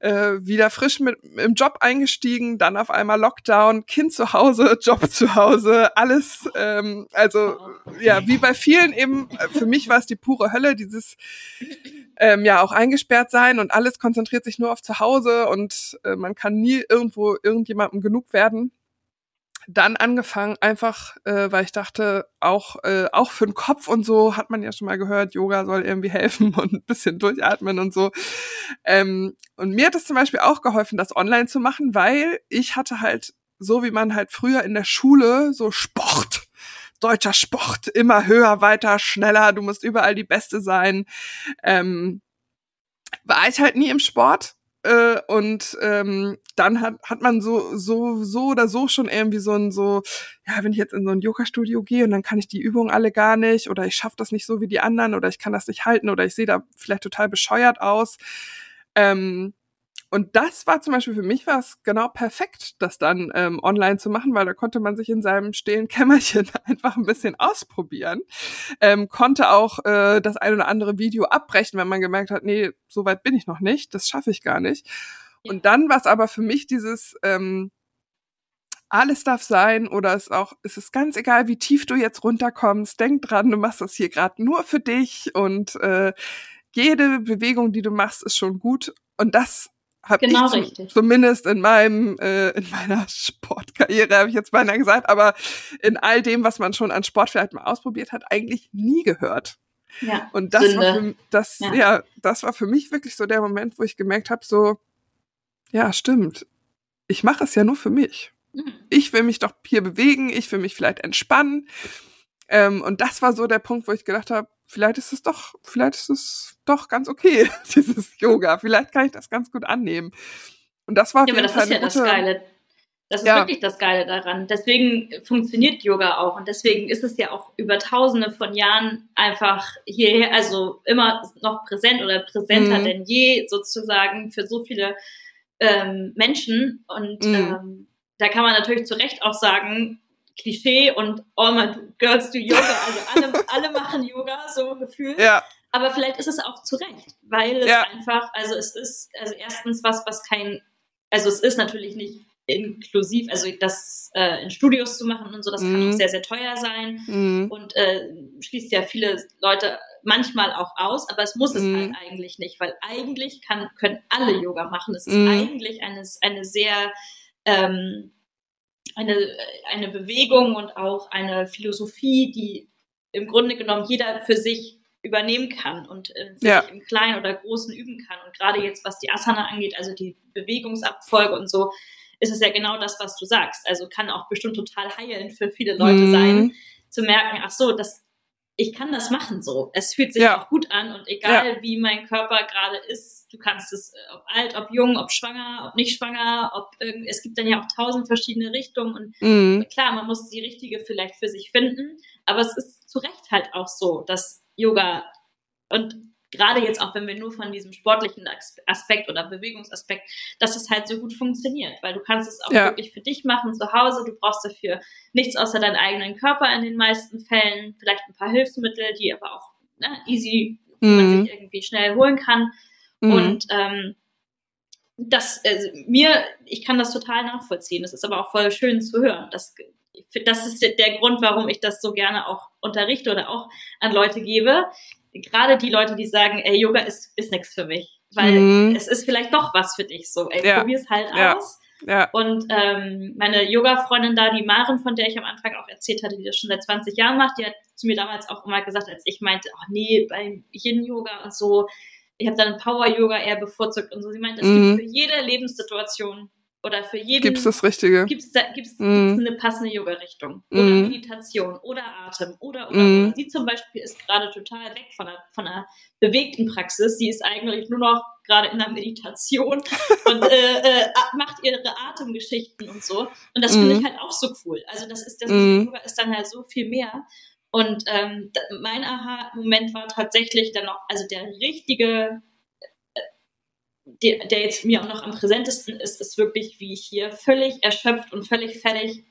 äh, wieder frisch mit im Job eingestiegen, dann auf einmal Lockdown, Kind zu Hause, Job zu Hause, alles, ähm, also ja, wie bei vielen eben, äh, für mich war es die pure Hölle, dieses ähm, ja auch eingesperrt sein und alles konzentriert sich nur auf zu Hause und äh, man kann nie irgendwo irgendjemandem genug werden dann angefangen, einfach, äh, weil ich dachte, auch, äh, auch für den Kopf und so hat man ja schon mal gehört, Yoga soll irgendwie helfen und ein bisschen durchatmen und so. Ähm, und mir hat es zum Beispiel auch geholfen, das online zu machen, weil ich hatte halt, so wie man halt früher in der Schule, so Sport, deutscher Sport, immer höher, weiter, schneller, du musst überall die Beste sein. Ähm, war ich halt nie im Sport äh, und ähm, dann hat, hat man so, so, so oder so schon irgendwie so ein, so, ja, wenn ich jetzt in so ein Yoga-Studio gehe und dann kann ich die Übungen alle gar nicht oder ich schaffe das nicht so wie die anderen oder ich kann das nicht halten oder ich sehe da vielleicht total bescheuert aus. Ähm, und das war zum Beispiel für mich was genau perfekt, das dann ähm, online zu machen, weil da konnte man sich in seinem stillen Kämmerchen einfach ein bisschen ausprobieren. Ähm, konnte auch äh, das ein oder andere Video abbrechen, wenn man gemerkt hat, nee, so weit bin ich noch nicht, das schaffe ich gar nicht. Ja. Und dann war es aber für mich dieses ähm, alles darf sein oder es auch, es ist ganz egal, wie tief du jetzt runterkommst. Denk dran, du machst das hier gerade nur für dich und äh, jede Bewegung, die du machst, ist schon gut. Und das habe genau ich richtig. zumindest in meinem äh, in meiner Sportkarriere habe ich jetzt beinahe gesagt, aber in all dem, was man schon an Sport vielleicht mal ausprobiert hat, eigentlich nie gehört. Ja, und das Sünde. war für, das ja. ja. das war für mich wirklich so der Moment, wo ich gemerkt habe, so ja stimmt, ich mache es ja nur für mich. Mhm. Ich will mich doch hier bewegen, ich will mich vielleicht entspannen. Ähm, und das war so der Punkt, wo ich gedacht habe, vielleicht ist es doch, vielleicht ist es doch ganz okay, dieses Yoga. Vielleicht kann ich das ganz gut annehmen. Und das war ja, aber das ist ja das Geile. Das ist ja. wirklich das Geile daran. Deswegen funktioniert Yoga auch und deswegen ist es ja auch über tausende von Jahren einfach hierher, also immer noch präsent oder präsenter mhm. denn je sozusagen für so viele ähm, Menschen. Und mhm. ähm, da kann man natürlich zu Recht auch sagen, Klischee und all my girls do Yoga, also alle, alle machen Yoga, so gefühlt. Ja. Aber vielleicht ist es auch zu Recht, weil es ja. einfach, also es ist, also erstens was, was kein, also es ist natürlich nicht inklusiv, also das äh, in Studios zu machen und so, das mhm. kann auch sehr, sehr teuer sein mhm. und äh, schließt ja viele Leute manchmal auch aus, aber es muss es mhm. halt eigentlich nicht, weil eigentlich kann, können alle Yoga machen. Es ist mhm. eigentlich eine, eine sehr ähm, eine, eine Bewegung und auch eine Philosophie, die im Grunde genommen jeder für sich übernehmen kann und äh, ja. im Kleinen oder Großen üben kann. Und gerade jetzt, was die Asana angeht, also die Bewegungsabfolge und so, ist es ja genau das, was du sagst. Also kann auch bestimmt total heilend für viele Leute mhm. sein, zu merken, ach so, das, ich kann das machen so. Es fühlt sich ja. auch gut an und egal ja. wie mein Körper gerade ist, du kannst es, äh, ob alt, ob jung, ob schwanger, ob nicht schwanger, ob irgend, es gibt dann ja auch tausend verschiedene Richtungen und mhm. klar, man muss die richtige vielleicht für sich finden, aber es ist zu Recht halt auch so, dass Yoga und gerade jetzt auch, wenn wir nur von diesem sportlichen Aspekt oder Bewegungsaspekt, dass es halt so gut funktioniert, weil du kannst es auch ja. wirklich für dich machen zu Hause. Du brauchst dafür nichts außer deinen eigenen Körper in den meisten Fällen, vielleicht ein paar Hilfsmittel, die aber auch ne, easy, mhm. man sich irgendwie schnell holen kann. Mhm. Und ähm, das, also mir, ich kann das total nachvollziehen. Das ist aber auch voll schön zu hören. Das, das ist der Grund, warum ich das so gerne auch unterrichte oder auch an Leute gebe, gerade die Leute, die sagen, ey, Yoga ist, ist nichts für mich. Weil mhm. es ist vielleicht doch was für dich so. Ey, ja. probier's halt ja. aus. Ja. Und ähm, meine Yoga-Freundin da, die Maren, von der ich am Anfang auch erzählt hatte, die das schon seit 20 Jahren macht, die hat zu mir damals auch immer gesagt, als ich meinte, ach nee, beim Yin-Yoga und so, ich habe dann Power-Yoga eher bevorzugt und so. Sie meinte, es mhm. gibt für jede Lebenssituation oder für jeden. Gibt's das Richtige? Gibt's, mm. gibt's eine passende Yoga-Richtung oder mm. Meditation oder Atem oder oder, oder. Sie zum Beispiel ist gerade total weg von einer, von einer bewegten Praxis. Sie ist eigentlich nur noch gerade in der Meditation und äh, äh, macht ihre Atemgeschichten und so. Und das finde ich halt auch so cool. Also das ist das Yoga ist dann halt so viel mehr. Und ähm, mein Aha-Moment war tatsächlich dann noch, also der richtige der, der jetzt mir auch noch am präsentesten ist, ist wirklich, wie ich hier völlig erschöpft und völlig fertig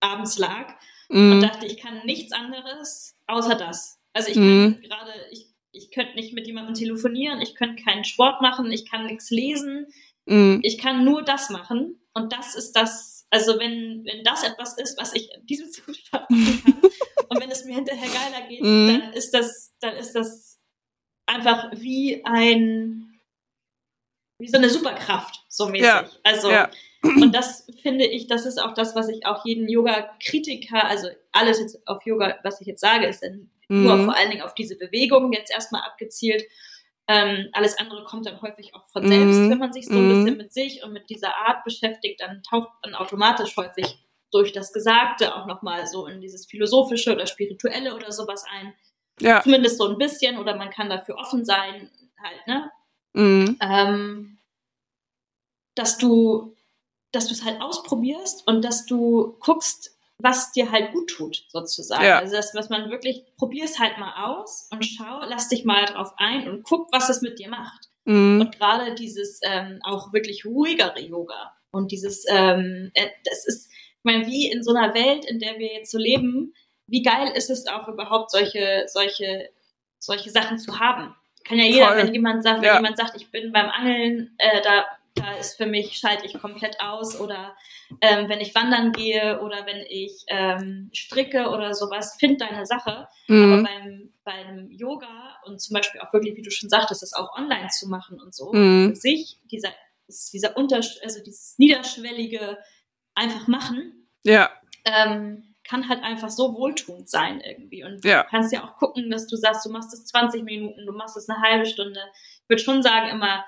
abends lag mm. und dachte, ich kann nichts anderes außer das. Also ich mm. gerade, ich, ich könnte nicht mit jemandem telefonieren, ich könnte keinen Sport machen, ich kann nichts lesen, mm. ich kann nur das machen und das ist das, also wenn, wenn das etwas ist, was ich in diesem Zustand machen kann und wenn es mir hinterher geiler geht, mm. dann ist das, dann ist das einfach wie ein wie so eine Superkraft, so mäßig. Ja, also, ja. und das finde ich, das ist auch das, was ich auch jeden Yoga-Kritiker, also alles jetzt auf Yoga, was ich jetzt sage, ist dann mhm. nur vor allen Dingen auf diese Bewegung jetzt erstmal abgezielt. Ähm, alles andere kommt dann häufig auch von selbst, mhm. wenn man sich so ein bisschen mhm. mit sich und mit dieser Art beschäftigt, dann taucht man automatisch häufig durch das Gesagte auch nochmal so in dieses Philosophische oder Spirituelle oder sowas ein. Ja. Zumindest so ein bisschen oder man kann dafür offen sein, halt, ne? Mhm. Ähm, dass du, dass du es halt ausprobierst und dass du guckst, was dir halt gut tut, sozusagen. Ja. Also das, was man wirklich, probier's halt mal aus und schau, lass dich mal drauf ein und guck, was es mit dir macht. Mhm. Und gerade dieses ähm, auch wirklich ruhigere Yoga und dieses, ähm, äh, das ist, ich meine, wie in so einer Welt, in der wir jetzt so leben, wie geil ist es auch überhaupt solche, solche, solche Sachen zu haben? Kann ja jeder, Voll. wenn jemand sagt, wenn ja. jemand sagt, ich bin beim Angeln, äh, da, da ist für mich, schalte ich komplett aus oder ähm, wenn ich wandern gehe oder wenn ich ähm, stricke oder sowas, find deine Sache. Mhm. Aber beim, beim Yoga und zum Beispiel auch wirklich, wie du schon sagtest, das auch online zu machen und so, mhm. für sich, dieser, dieser Untersch also dieses niederschwellige einfach machen. Ja. Ähm, kann halt einfach so wohltuend sein irgendwie. Und ja. du kannst ja auch gucken, dass du sagst, du machst es 20 Minuten, du machst es eine halbe Stunde. Ich würde schon sagen, immer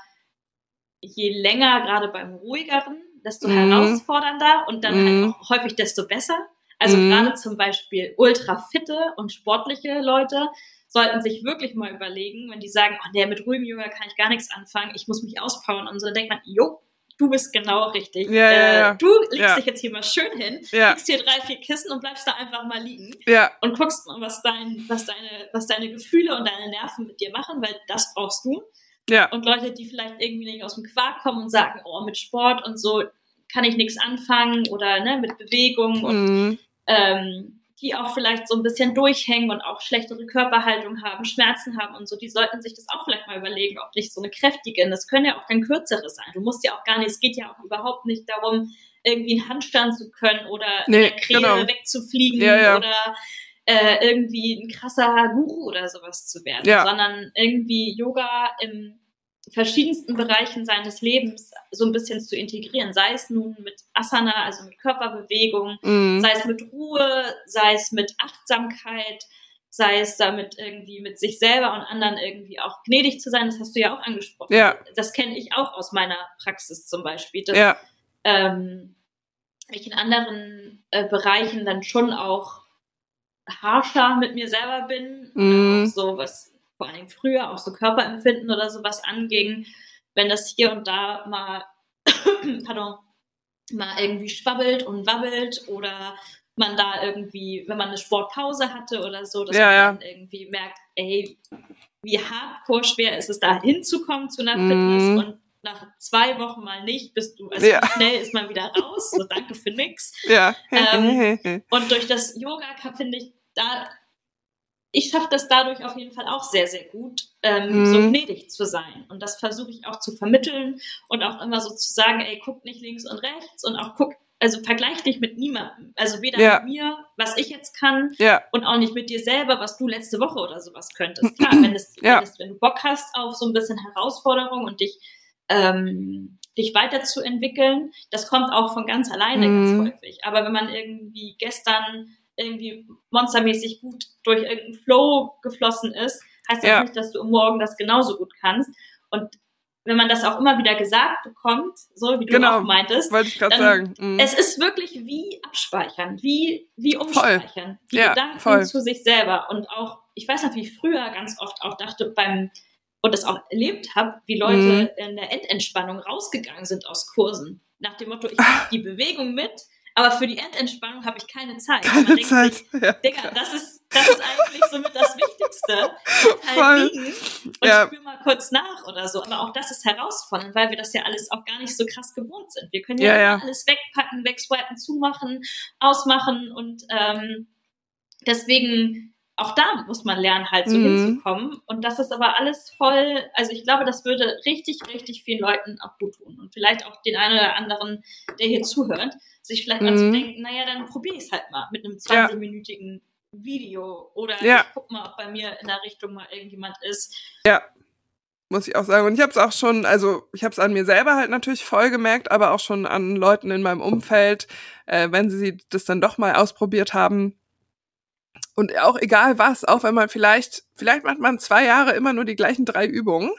je länger, gerade beim ruhigeren, desto mhm. herausfordernder und dann halt mhm. halt auch häufig desto besser. Also mhm. gerade zum Beispiel ultra fitte und sportliche Leute sollten sich wirklich mal überlegen, wenn die sagen, oh nee, mit ruhigem Yoga kann ich gar nichts anfangen, ich muss mich auspowern und so, dann denkt man, jo, du bist genau richtig. Ja, ja, ja. Äh, du legst Ja. dich jetzt hier mal schön hin, Ja. legst hier drei, vier Kissen und bleibst da einfach mal liegen Ja, und guckst mal, was, dein, was, deine, was deine Gefühle und deine Nerven mit dir machen, weil das brauchst du. ja, Und Leute, die vielleicht irgendwie nicht aus dem Quark kommen und sagen, oh, mit Sport und so kann ich nichts anfangen oder ne, mit Bewegung und mhm. ähm, die auch vielleicht so ein bisschen durchhängen und auch schlechtere Körperhaltung haben, Schmerzen haben und so, die sollten sich das auch vielleicht mal überlegen, ob nicht so eine kräftige, das können ja auch dann kürzere sein. Du musst ja auch gar nicht, es geht ja auch überhaupt nicht darum, irgendwie einen Handstand zu können oder Nee, Krähe genau. wegzufliegen Ja, ja. oder äh, irgendwie ein krasser Guru oder sowas zu werden, Ja. sondern irgendwie Yoga im verschiedensten Bereichen seines Lebens so ein bisschen zu integrieren, sei es nun mit Asana, also mit Körperbewegung, Mhm. sei es mit Ruhe, sei es mit Achtsamkeit, sei es damit irgendwie mit sich selber und anderen irgendwie auch gnädig zu sein, das hast du ja auch angesprochen. Ja. Das kenne ich auch aus meiner Praxis zum Beispiel, dass ja, ähm, ich in anderen äh, Bereichen dann schon auch harscher mit mir selber bin, auch so was vor allem früher auch so Körperempfinden oder sowas anging, wenn das hier und da mal, pardon, mal irgendwie schwabbelt und wabbelt oder man da irgendwie, wenn man eine Sportpause hatte oder so, dass Ja, man ja. dann irgendwie merkt, ey, wie hardcore schwer ist es da hinzukommen zu einer Mhm. Fitness und nach zwei Wochen mal nicht, bist du, also Ja. schnell ist man wieder raus, so danke für nix. ja. Ähm, Und durch das Yoga finde ich, da, ich schaffe das dadurch auf jeden Fall auch sehr, sehr gut, ähm, Mhm. so gnädig zu sein. Und das versuche ich auch zu vermitteln und auch immer so zu sagen, ey, guck nicht links und rechts und auch guck, also vergleich dich mit niemandem. Also weder Ja. mit mir, was ich jetzt kann, ja, und auch nicht mit dir selber, was du letzte Woche oder sowas könntest. Klar, wenn, es, Ja. wenn, es, wenn du Bock hast auf so ein bisschen Herausforderung und dich, ähm, dich weiterzuentwickeln, das kommt auch von ganz alleine Mhm. ganz häufig. Aber wenn man irgendwie gestern irgendwie monstermäßig gut durch irgendeinen Flow geflossen ist, heißt das Ja. nicht, dass du morgen das genauso gut kannst. Und wenn man das auch immer wieder gesagt bekommt, so wie du Genau. auch meintest, wollte ich gerade sagen. Mhm. es ist wirklich wie abspeichern, wie, wie Voll. umspeichern. Die Ja, Gedanken voll. zu sich selber. Und auch, ich weiß noch, wie ich früher ganz oft auch dachte beim, und das auch erlebt habe, wie Leute Mhm. in der Endentspannung rausgegangen sind aus Kursen. Nach dem Motto, ich mache die Bewegung mit, aber für die Endentspannung habe ich keine Zeit. Keine Zeit. Sich, Ja. Digga, das ist, das ist eigentlich somit das Wichtigste. Voll. Halt liegen und Ja. spür mal kurz nach oder so. Aber auch das ist herausfordernd, weil wir das ja alles auch gar nicht so krass gewohnt sind. Wir können ja, Ja, ja. alles wegpacken, wegswipen, zumachen, ausmachen und ähm, deswegen auch da muss man lernen, halt so Mhm. hinzukommen. Und das ist aber alles voll, also ich glaube, das würde richtig, richtig vielen Leuten auch gut tun. Und vielleicht auch den einen oder anderen, der hier zuhört, sich vielleicht mal zu Mhm. denken, naja, dann probiere ich es halt mal mit einem Ja. 20-minütigen Video oder Ja. ich guck mal, ob bei mir in der Richtung mal irgendjemand ist. muss ich auch sagen. Und ich habe es auch schon, also ich habe es an mir selber halt natürlich voll gemerkt, aber auch schon an Leuten in meinem Umfeld, äh, wenn sie das dann doch mal ausprobiert haben. Und auch egal was, auch wenn man vielleicht, vielleicht macht man zwei Jahre immer nur die gleichen drei Übungen,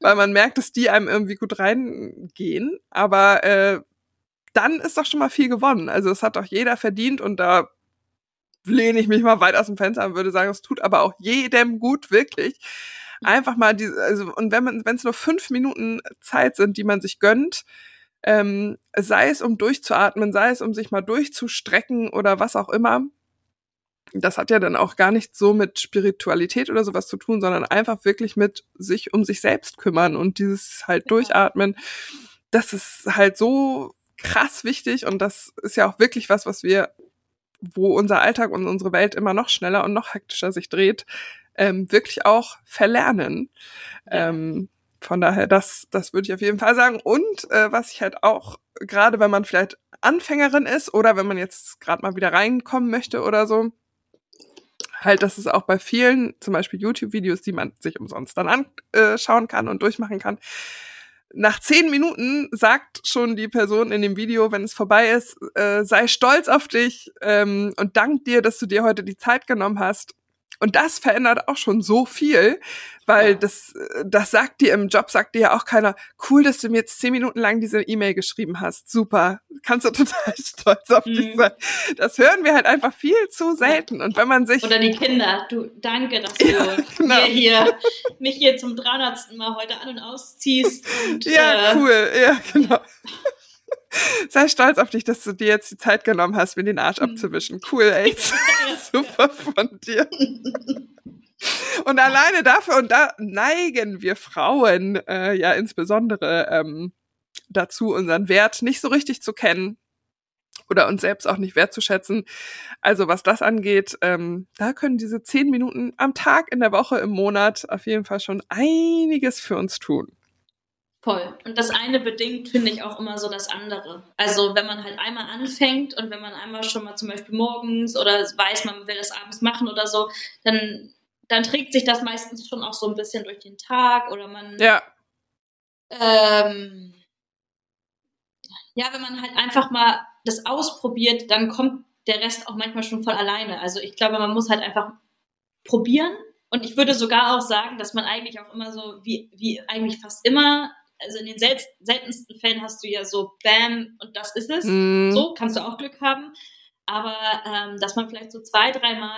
weil man merkt, dass die einem irgendwie gut reingehen. Aber äh, dann ist doch schon mal viel gewonnen. Also es hat doch jeder verdient und da lehne ich mich mal weit aus dem Fenster und würde sagen, es tut aber auch jedem gut, wirklich einfach mal diese, also und wenn man, wenn es nur fünf Minuten Zeit sind, die man sich gönnt, ähm, sei es um durchzuatmen, sei es um sich mal durchzustrecken oder was auch immer, das hat ja dann auch gar nicht so mit Spiritualität oder sowas zu tun, sondern einfach wirklich mit sich um sich selbst kümmern und dieses halt Genau. durchatmen. Das ist halt so krass wichtig und das ist ja auch wirklich was, was wir, wo unser Alltag und unsere Welt immer noch schneller und noch hektischer sich dreht, ähm, wirklich auch verlernen. Ja. Ähm, von daher, das, das würde ich auf jeden Fall sagen. Und äh, was ich halt auch, gerade wenn man vielleicht Anfängerin ist oder wenn man jetzt gerade mal wieder reinkommen möchte oder so, halt, dass es auch bei vielen, zum Beispiel YouTube-Videos, die man sich umsonst dann anschauen kann und durchmachen kann, nach zehn Minuten sagt schon die Person in dem Video, wenn es vorbei ist, äh, sei stolz auf dich ähm, und dank dir, dass du dir heute die Zeit genommen hast Und das verändert auch schon so viel, weil ja. das, das sagt dir im Job, sagt dir ja auch keiner, cool, dass du mir jetzt zehn Minuten lang diese E-Mail geschrieben hast. Super. Kannst du total stolz auf mhm. dich sein. Das hören wir halt einfach viel zu selten. Und wenn man sich. Oder die Kinder, du, danke, dass du ja, genau. hier, mich hier zum 300. Mal heute an und ausziehst. Und, ja, äh, cool. Ja, genau. Sei stolz auf dich, dass du dir jetzt die Zeit genommen hast, mir den Arsch mhm. abzuwischen. Cool, ey. Super von dir. Und alleine dafür, und da neigen wir Frauen äh, ja insbesondere ähm, dazu, unseren Wert nicht so richtig zu kennen oder uns selbst auch nicht wertzuschätzen. Also was das angeht, ähm, da können diese zehn Minuten am Tag, in der Woche, im Monat auf jeden Fall schon einiges für uns tun. Voll. Und das eine bedingt, finde ich, auch immer so das andere. Also wenn man halt einmal anfängt und wenn man einmal schon mal zum Beispiel morgens oder weiß, man will das abends machen oder so, dann, dann trägt sich das meistens schon auch so ein bisschen durch den Tag oder man. Ja. Ähm, ja, wenn man halt einfach mal das ausprobiert, dann kommt der Rest auch manchmal schon voll alleine. Also ich glaube, man muss halt einfach probieren. Und ich würde sogar auch sagen, dass man eigentlich auch immer so, wie, wie eigentlich fast immer, also in den sel seltensten Fällen hast du ja so Bam und das ist es. Mm. So kannst du auch Glück haben. Aber ähm, dass man vielleicht so zwei, dreimal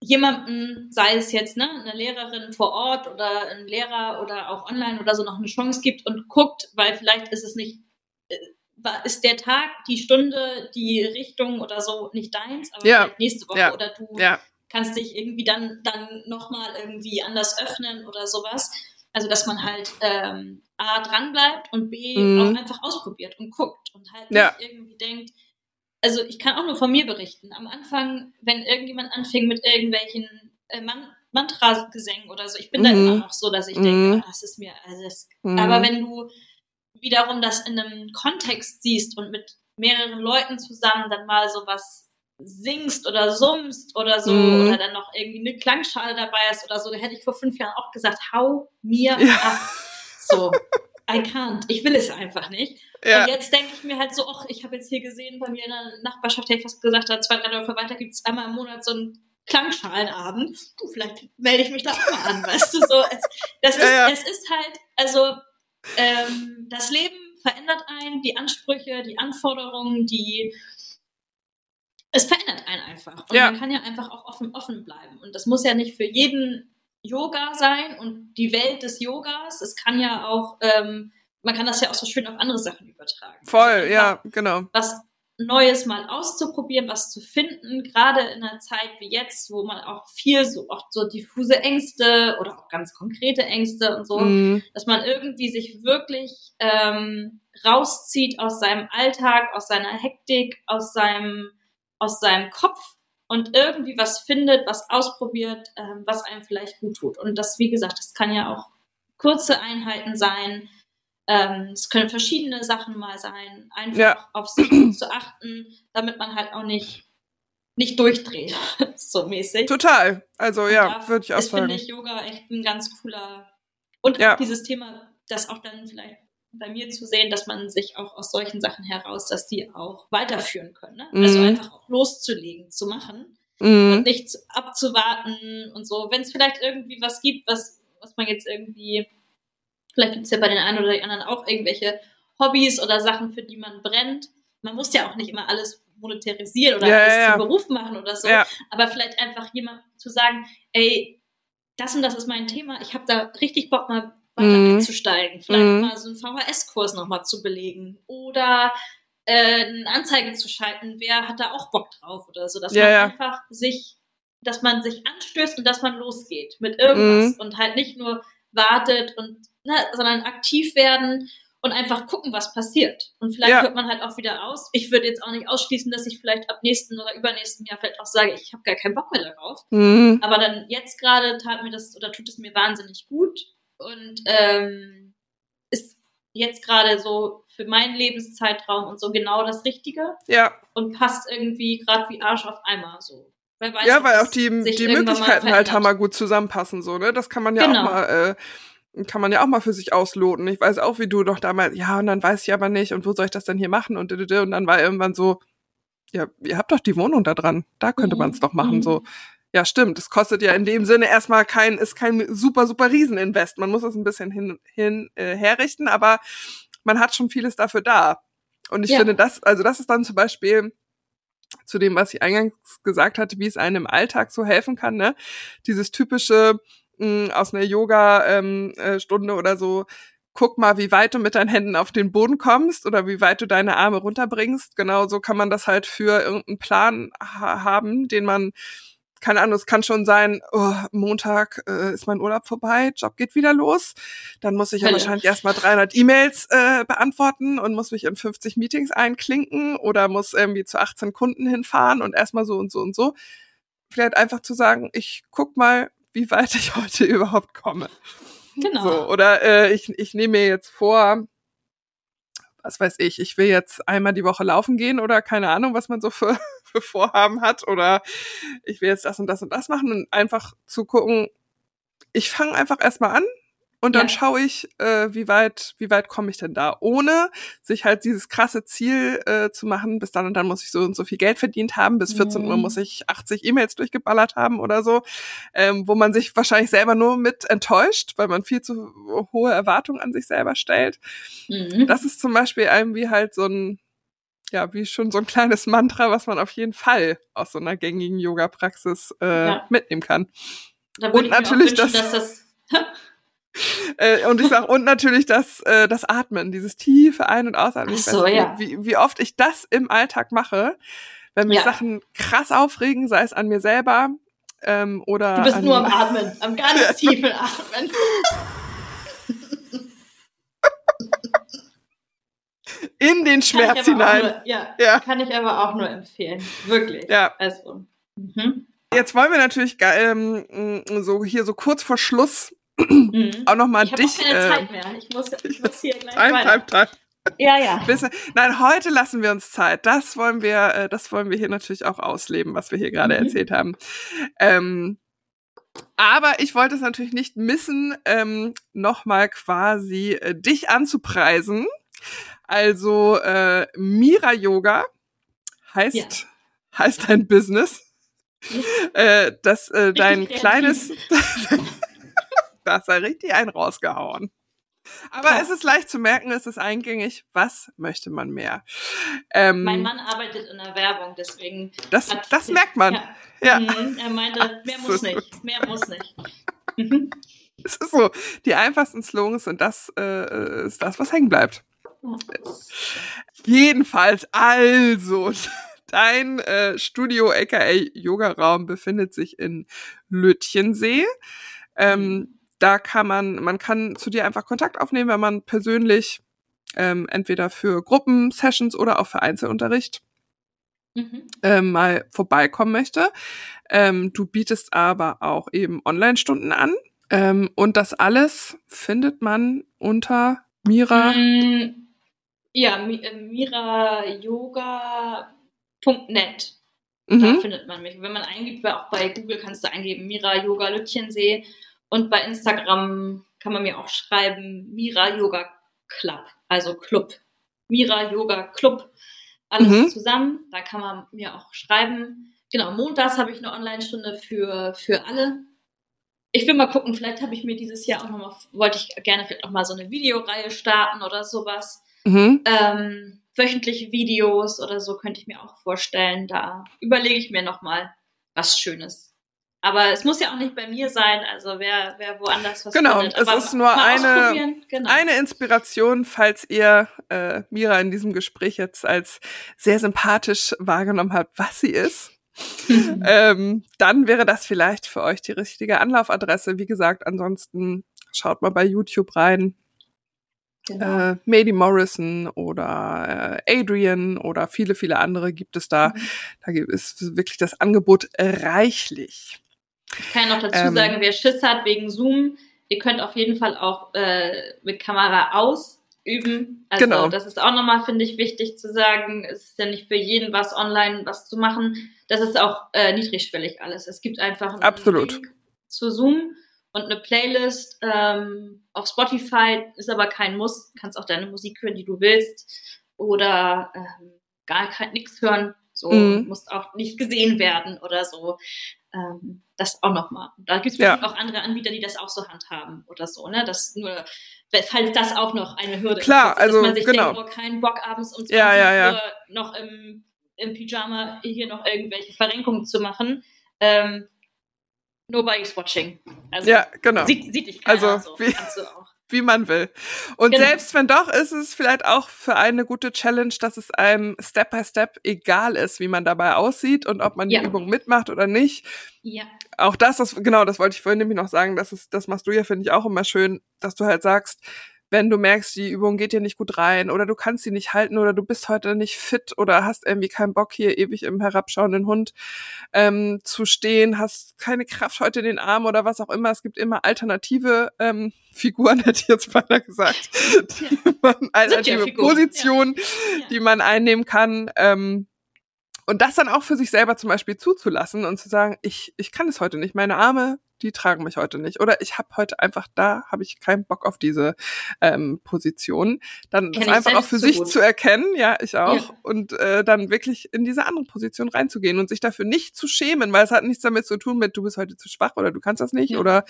jemanden, sei es jetzt ne, eine Lehrerin vor Ort oder ein Lehrer oder auch online oder so noch eine Chance gibt und guckt, weil vielleicht ist es nicht, äh, ist der Tag, die Stunde, die Richtung oder so nicht deins, aber ja. nächste Woche ja. oder du ja. kannst dich irgendwie dann, dann nochmal irgendwie anders öffnen oder sowas. Also, dass man halt ähm, A dran bleibt und B mhm. auch einfach ausprobiert und guckt und halt nicht irgendwie denkt, also ich kann auch nur von mir berichten. Am Anfang, wenn irgendjemand anfing mit irgendwelchen äh, Man Mantra-Gesängen oder so, ich bin mhm. da immer noch so, dass ich mhm. denke, oh, das ist mir alles. Mhm. Aber wenn du wiederum das in einem Kontext siehst und mit mehreren Leuten zusammen dann mal sowas singst oder summst oder so mhm. oder dann noch irgendwie eine Klangschale dabei ist oder so, da hätte ich vor fünf Jahren auch gesagt, hau mir ja. ab. So, I can't. Ich will es einfach nicht. Ja. Und jetzt denke ich mir halt so, ach, ich habe jetzt hier gesehen, bei mir in der Nachbarschaft, hätte ich fast gesagt, da zwei, drei Dörfer weiter gibt es einmal im Monat so einen Klangschalenabend. Du, vielleicht melde ich mich da auch mal an, weißt du, so. Es, das ist, ja, ja. es ist halt, also, ähm, das Leben verändert einen, die Ansprüche, die Anforderungen, die, es verändert einen einfach. Und ja. man kann ja einfach auch offen, offen bleiben. Und das muss ja nicht für jeden Yoga sein und die Welt des Yogas. Es kann ja auch, ähm, man kann das ja auch so schön auf andere Sachen übertragen. Voll, also ja, genau. Was Neues mal auszuprobieren, was zu finden, gerade in einer Zeit wie jetzt, wo man auch viel so auch so diffuse Ängste oder auch ganz konkrete Ängste und so, mm. dass man irgendwie sich wirklich ähm, rauszieht aus seinem Alltag, aus seiner Hektik, aus seinem aus seinem Kopf und irgendwie was findet, was ausprobiert, ähm, was einem vielleicht gut tut. Und das, wie gesagt, das kann ja auch kurze Einheiten sein. Ähm, es können verschiedene Sachen mal sein. Einfach ja. auf sich zu achten, damit man halt auch nicht nicht durchdreht, so mäßig. Total. Also ja, würde ich auch sagen. Das finde ich Yoga echt ein ganz cooler und ja. dieses Thema, das auch dann vielleicht bei mir zu sehen, dass man sich auch aus solchen Sachen heraus, dass die auch weiterführen können. Ne? Also mhm. Also einfach auch loszulegen, zu machen mhm. und nicht abzuwarten und so. Wenn es vielleicht irgendwie was gibt, was, was man jetzt irgendwie, vielleicht gibt es ja bei den einen oder den anderen auch irgendwelche Hobbys oder Sachen, für die man brennt. Man muss ja auch nicht immer alles monetarisieren oder ja, alles ja, zum Beruf machen oder so. Ja. Aber vielleicht einfach jemand zu sagen, ey, das und das ist mein Thema, ich habe da richtig Bock mal weiter mhm. einzusteigen. Vielleicht mhm. mal so einen VHS-Kurs nochmal zu belegen oder äh, eine Anzeige zu schalten, wer hat da auch Bock drauf oder so, dass ja, man ja. einfach sich, dass man sich anstößt und dass man losgeht mit irgendwas mhm. und halt nicht nur wartet und, ne, sondern aktiv werden und einfach gucken, was passiert. Und vielleicht ja. hört man halt auch wieder aus. Ich würde jetzt auch nicht ausschließen, dass ich vielleicht ab nächsten oder übernächsten Jahr vielleicht auch sage, ich habe gar keinen Bock mehr darauf. Mhm. Aber dann jetzt gerade tat mir das oder tut es mir wahnsinnig gut und ähm, ist jetzt gerade so für meinen Lebenszeitraum und so genau das Richtige. Ja. Und passt irgendwie gerade wie Arsch auf Eimer so. Weiß, ja, weil auch die, die Möglichkeiten halt hammer gut zusammenpassen, so, ne? Das kann man ja genau. auch mal, äh, kann man ja auch mal für sich ausloten. Ich weiß auch, wie du doch damals, ja, und dann weiß ich aber nicht, und wo soll ich das denn hier machen? Und, und dann war irgendwann so, ja, ihr habt doch die Wohnung da dran, da könnte mhm. man es doch machen, mhm. so Ja, stimmt. Es kostet ja in dem Sinne erstmal kein, ist kein super, super Rieseninvest. Man muss es ein bisschen hin, hin äh, herrichten, aber man hat schon vieles dafür da. Und ich ja. finde das, also das ist dann zum Beispiel zu dem, was ich eingangs gesagt hatte, wie es einem im Alltag so helfen kann, ne? Dieses typische mh, aus einer Yoga-Stunde ähm, äh, oder so, guck mal, wie weit du mit deinen Händen auf den Boden kommst oder wie weit du deine Arme runterbringst. Genau so kann man das halt für irgendeinen Plan ha haben, den man keine Ahnung, es kann schon sein, oh, Montag äh, ist mein Urlaub vorbei, Job geht wieder los. Dann muss ich ja Hallo. wahrscheinlich erstmal 300 E-Mails äh, beantworten und muss mich in 50 Meetings einklinken oder muss irgendwie zu 18 Kunden hinfahren und erstmal so und so und so. Vielleicht einfach zu sagen, ich guck mal, wie weit ich heute überhaupt komme. Genau. So, oder äh, ich, ich nehme mir jetzt vor, was weiß ich, ich will jetzt einmal die Woche laufen gehen oder keine Ahnung, was man so für, für Vorhaben hat oder ich will jetzt das und das und das machen und einfach zu gucken, ich fange einfach erstmal an, und dann ja. schaue ich, äh, wie weit, wie weit komme ich denn da, ohne sich halt dieses krasse Ziel äh, zu machen, bis dann und dann muss ich so und so viel Geld verdient haben, bis 14 mhm. Uhr muss ich 80 E-Mails durchgeballert haben oder so, ähm, wo man sich wahrscheinlich selber nur mit enttäuscht, weil man viel zu hohe Erwartungen an sich selber stellt. Mhm. Das ist zum Beispiel irgendwie halt so ein, ja, wie schon so ein kleines Mantra, was man auf jeden Fall aus so einer gängigen Yoga-Praxis äh, ja. mitnehmen kann. Und natürlich wünschen, das, dass das äh, und ich sag und natürlich das, äh, das Atmen, dieses tiefe Ein- und Ausatmen. So, ja. wie, wie oft ich das im Alltag mache, wenn mich ja. Sachen krass aufregen, sei es an mir selber ähm, oder. Du bist nur am Atmen, am ganz tiefen Atmen. In den Schmerz hinein. Nur, ja, ja, kann ich aber auch nur empfehlen. Wirklich. Ja. Also. Mhm. Jetzt wollen wir natürlich ähm, so hier so kurz vor Schluss Mhm. auch nochmal dich. Ich habe keine äh, Zeit mehr. Ich muss, ich muss hier gleich time, weiter. Time, time. Ja, ja. Nein, heute lassen wir uns Zeit. Das wollen wir, äh, das wollen wir hier natürlich auch ausleben, was wir hier gerade mhm. erzählt haben. Ähm, aber ich wollte es natürlich nicht missen, ähm, nochmal quasi äh, dich anzupreisen. Also äh, Mira Yoga heißt, ja. heißt dein Business. Äh, das äh, dein kleines Da hast du richtig einen rausgehauen. Aber ja. es ist leicht zu merken, es ist eingängig. Was möchte man mehr? Ähm, mein Mann arbeitet in der Werbung, deswegen. Das, das merkt man. Ja. ja. Mhm, er meinte, mehr muss nicht. Mehr muss nicht. Es ist so. Die einfachsten Slogans sind das, äh, ist das, was hängen bleibt. Ja. Jedenfalls, also, dein äh, Studio aka Yoga-Raum befindet sich in Lütchensee. Ähm, mhm da kann man, man kann zu dir einfach Kontakt aufnehmen, wenn man persönlich ähm, entweder für Gruppensessions oder auch für Einzelunterricht mhm. ähm, mal vorbeikommen möchte. Ähm, du bietest aber auch eben Online-Stunden an. Ähm, und das alles findet man unter Mira. Mm, ja, äh, mirayoga.net. Mhm. Da findet man mich. Wenn man eingibt, auch bei Google kannst du eingeben, Mira Yoga Lütchensee und bei Instagram kann man mir auch schreiben, Mira Yoga Club, also Club. Mira Yoga Club. Alles mhm. zusammen. Da kann man mir auch schreiben. Genau, montags habe ich eine Online-Stunde für, für alle. Ich will mal gucken, vielleicht habe ich mir dieses Jahr auch nochmal, wollte ich gerne vielleicht auch mal so eine Videoreihe starten oder sowas. Mhm. Ähm, wöchentliche Videos oder so könnte ich mir auch vorstellen. Da überlege ich mir nochmal was Schönes. Aber es muss ja auch nicht bei mir sein, also wer, wer woanders was Genau, findet. es ist nur eine, genau. eine Inspiration, falls ihr äh, Mira in diesem Gespräch jetzt als sehr sympathisch wahrgenommen habt, was sie ist. ähm, dann wäre das vielleicht für euch die richtige Anlaufadresse. Wie gesagt, ansonsten schaut mal bei YouTube rein. Genau. Äh, Mady Morrison oder äh, Adrian oder viele, viele andere gibt es da. Mhm. Da gibt es wirklich das Angebot reichlich. Ich kann noch dazu ähm, sagen, wer Schiss hat wegen Zoom, ihr könnt auf jeden Fall auch äh, mit Kamera ausüben. Also genau. das ist auch nochmal, finde ich, wichtig zu sagen. Es ist ja nicht für jeden was online was zu machen. Das ist auch äh, niedrigschwellig alles. Es gibt einfach einen Absolut. Link zu Zoom und eine Playlist ähm, auf Spotify, ist aber kein Muss. Du kannst auch deine Musik hören, die du willst. Oder ähm, gar nichts hören So, mhm. musst auch nicht gesehen werden oder so. Ähm, das auch nochmal. Da gibt es ja. auch andere Anbieter, die das auch so handhaben oder so, ne? Das nur, falls das auch noch eine Hürde Klar, ist, also dass man sich genau. denkt, oh, keinen Bock abends um 20 ja, ja, ja. Uhr noch im, im Pyjama hier noch irgendwelche Verrenkungen zu machen. Ähm, nobody's watching. Also, ja, genau. Sieht, sieht dich keiner also, so. Wie, Kannst du auch wie man will. Und genau. selbst wenn doch, ist es vielleicht auch für eine gute Challenge, dass es einem Step by Step egal ist, wie man dabei aussieht und ob man ja. die Übung mitmacht oder nicht. Ja. Auch das, das, genau, das wollte ich vorhin nämlich noch sagen, das ist, das machst du ja, finde ich, auch immer schön, dass du halt sagst, wenn du merkst, die Übung geht dir nicht gut rein oder du kannst sie nicht halten oder du bist heute nicht fit oder hast irgendwie keinen Bock hier ewig im herabschauenden Hund ähm, zu stehen, hast keine Kraft heute in den Arm oder was auch immer. Es gibt immer alternative ähm, Figuren, hätte ich jetzt beinahe gesagt, die man, alternative Positionen, ja. die man einnehmen kann. Ähm, und das dann auch für sich selber zum Beispiel zuzulassen und zu sagen, ich, ich kann es heute nicht. Meine Arme die tragen mich heute nicht. Oder ich habe heute einfach da, habe ich keinen Bock auf diese ähm, Position. Dann Kenn das einfach auch für so sich gut. zu erkennen, ja, ich auch. Ja. Und äh, dann wirklich in diese andere Position reinzugehen und sich dafür nicht zu schämen, weil es hat nichts damit zu tun mit, du bist heute zu schwach oder du kannst das nicht ja. oder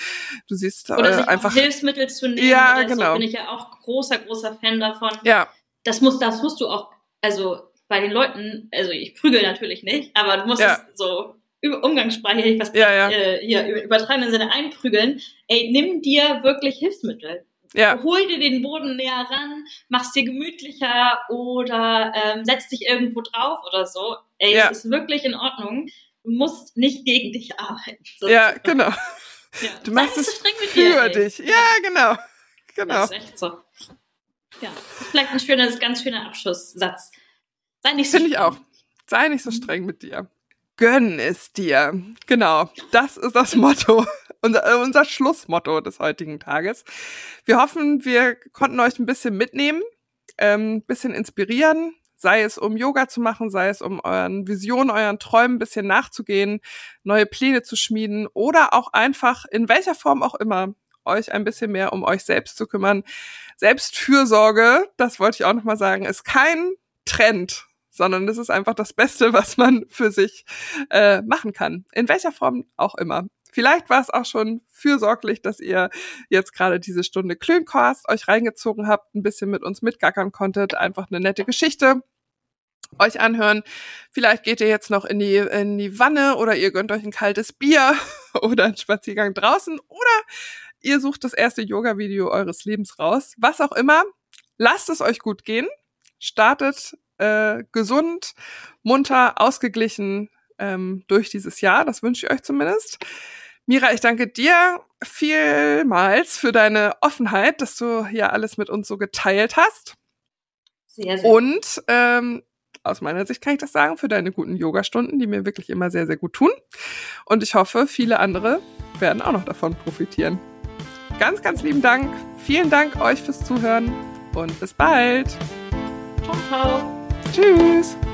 du siehst oder äh, einfach. Hilfsmittel zu nehmen. Ja, oder genau. So, bin ich ja auch großer, großer Fan davon. Ja. Das muss, das musst du auch, also bei den Leuten, also ich prügel natürlich nicht, aber du musst ja. es so Umgangssprache hätte ich was ja, ja. Äh, hier übertragenen Sinne einprügeln. Ey, nimm dir wirklich Hilfsmittel. Ja. Hol dir den Boden näher ran, mach's dir gemütlicher oder ähm, setz dich irgendwo drauf oder so. Ey, ja. es ist wirklich in Ordnung. Du musst nicht gegen dich arbeiten. Ja, genau. Ja. Du machst es für dir, dich. Ja, ja, genau. Genau. Das ist echt so. Ja, vielleicht ein schöner, ganz schöner Abschlusssatz. Sei nicht so Finde ich auch. Sei nicht so streng mit dir gönn es dir. Genau, das ist das Motto, unser, äh, unser Schlussmotto des heutigen Tages. Wir hoffen, wir konnten euch ein bisschen mitnehmen, ein ähm, bisschen inspirieren, sei es um Yoga zu machen, sei es um euren Visionen, euren Träumen ein bisschen nachzugehen, neue Pläne zu schmieden oder auch einfach in welcher Form auch immer euch ein bisschen mehr um euch selbst zu kümmern. Selbstfürsorge, das wollte ich auch nochmal sagen, ist kein Trend, sondern das ist einfach das Beste, was man für sich äh, machen kann. In welcher Form auch immer. Vielleicht war es auch schon fürsorglich, dass ihr jetzt gerade diese Stunde Klöncast euch reingezogen habt, ein bisschen mit uns mitgackern konntet, einfach eine nette Geschichte euch anhören. Vielleicht geht ihr jetzt noch in die, in die Wanne oder ihr gönnt euch ein kaltes Bier oder einen Spaziergang draußen oder ihr sucht das erste Yoga-Video eures Lebens raus. Was auch immer, lasst es euch gut gehen. Startet äh, gesund, munter, ausgeglichen ähm, durch dieses Jahr. Das wünsche ich euch zumindest. Mira, ich danke dir vielmals für deine Offenheit, dass du hier alles mit uns so geteilt hast. Sehr, sehr. Und ähm, aus meiner Sicht kann ich das sagen, für deine guten Yogastunden, die mir wirklich immer sehr, sehr gut tun. Und ich hoffe, viele andere werden auch noch davon profitieren. Ganz, ganz lieben Dank. Vielen Dank euch fürs Zuhören und bis bald. Ciao, ciao. Tschüss.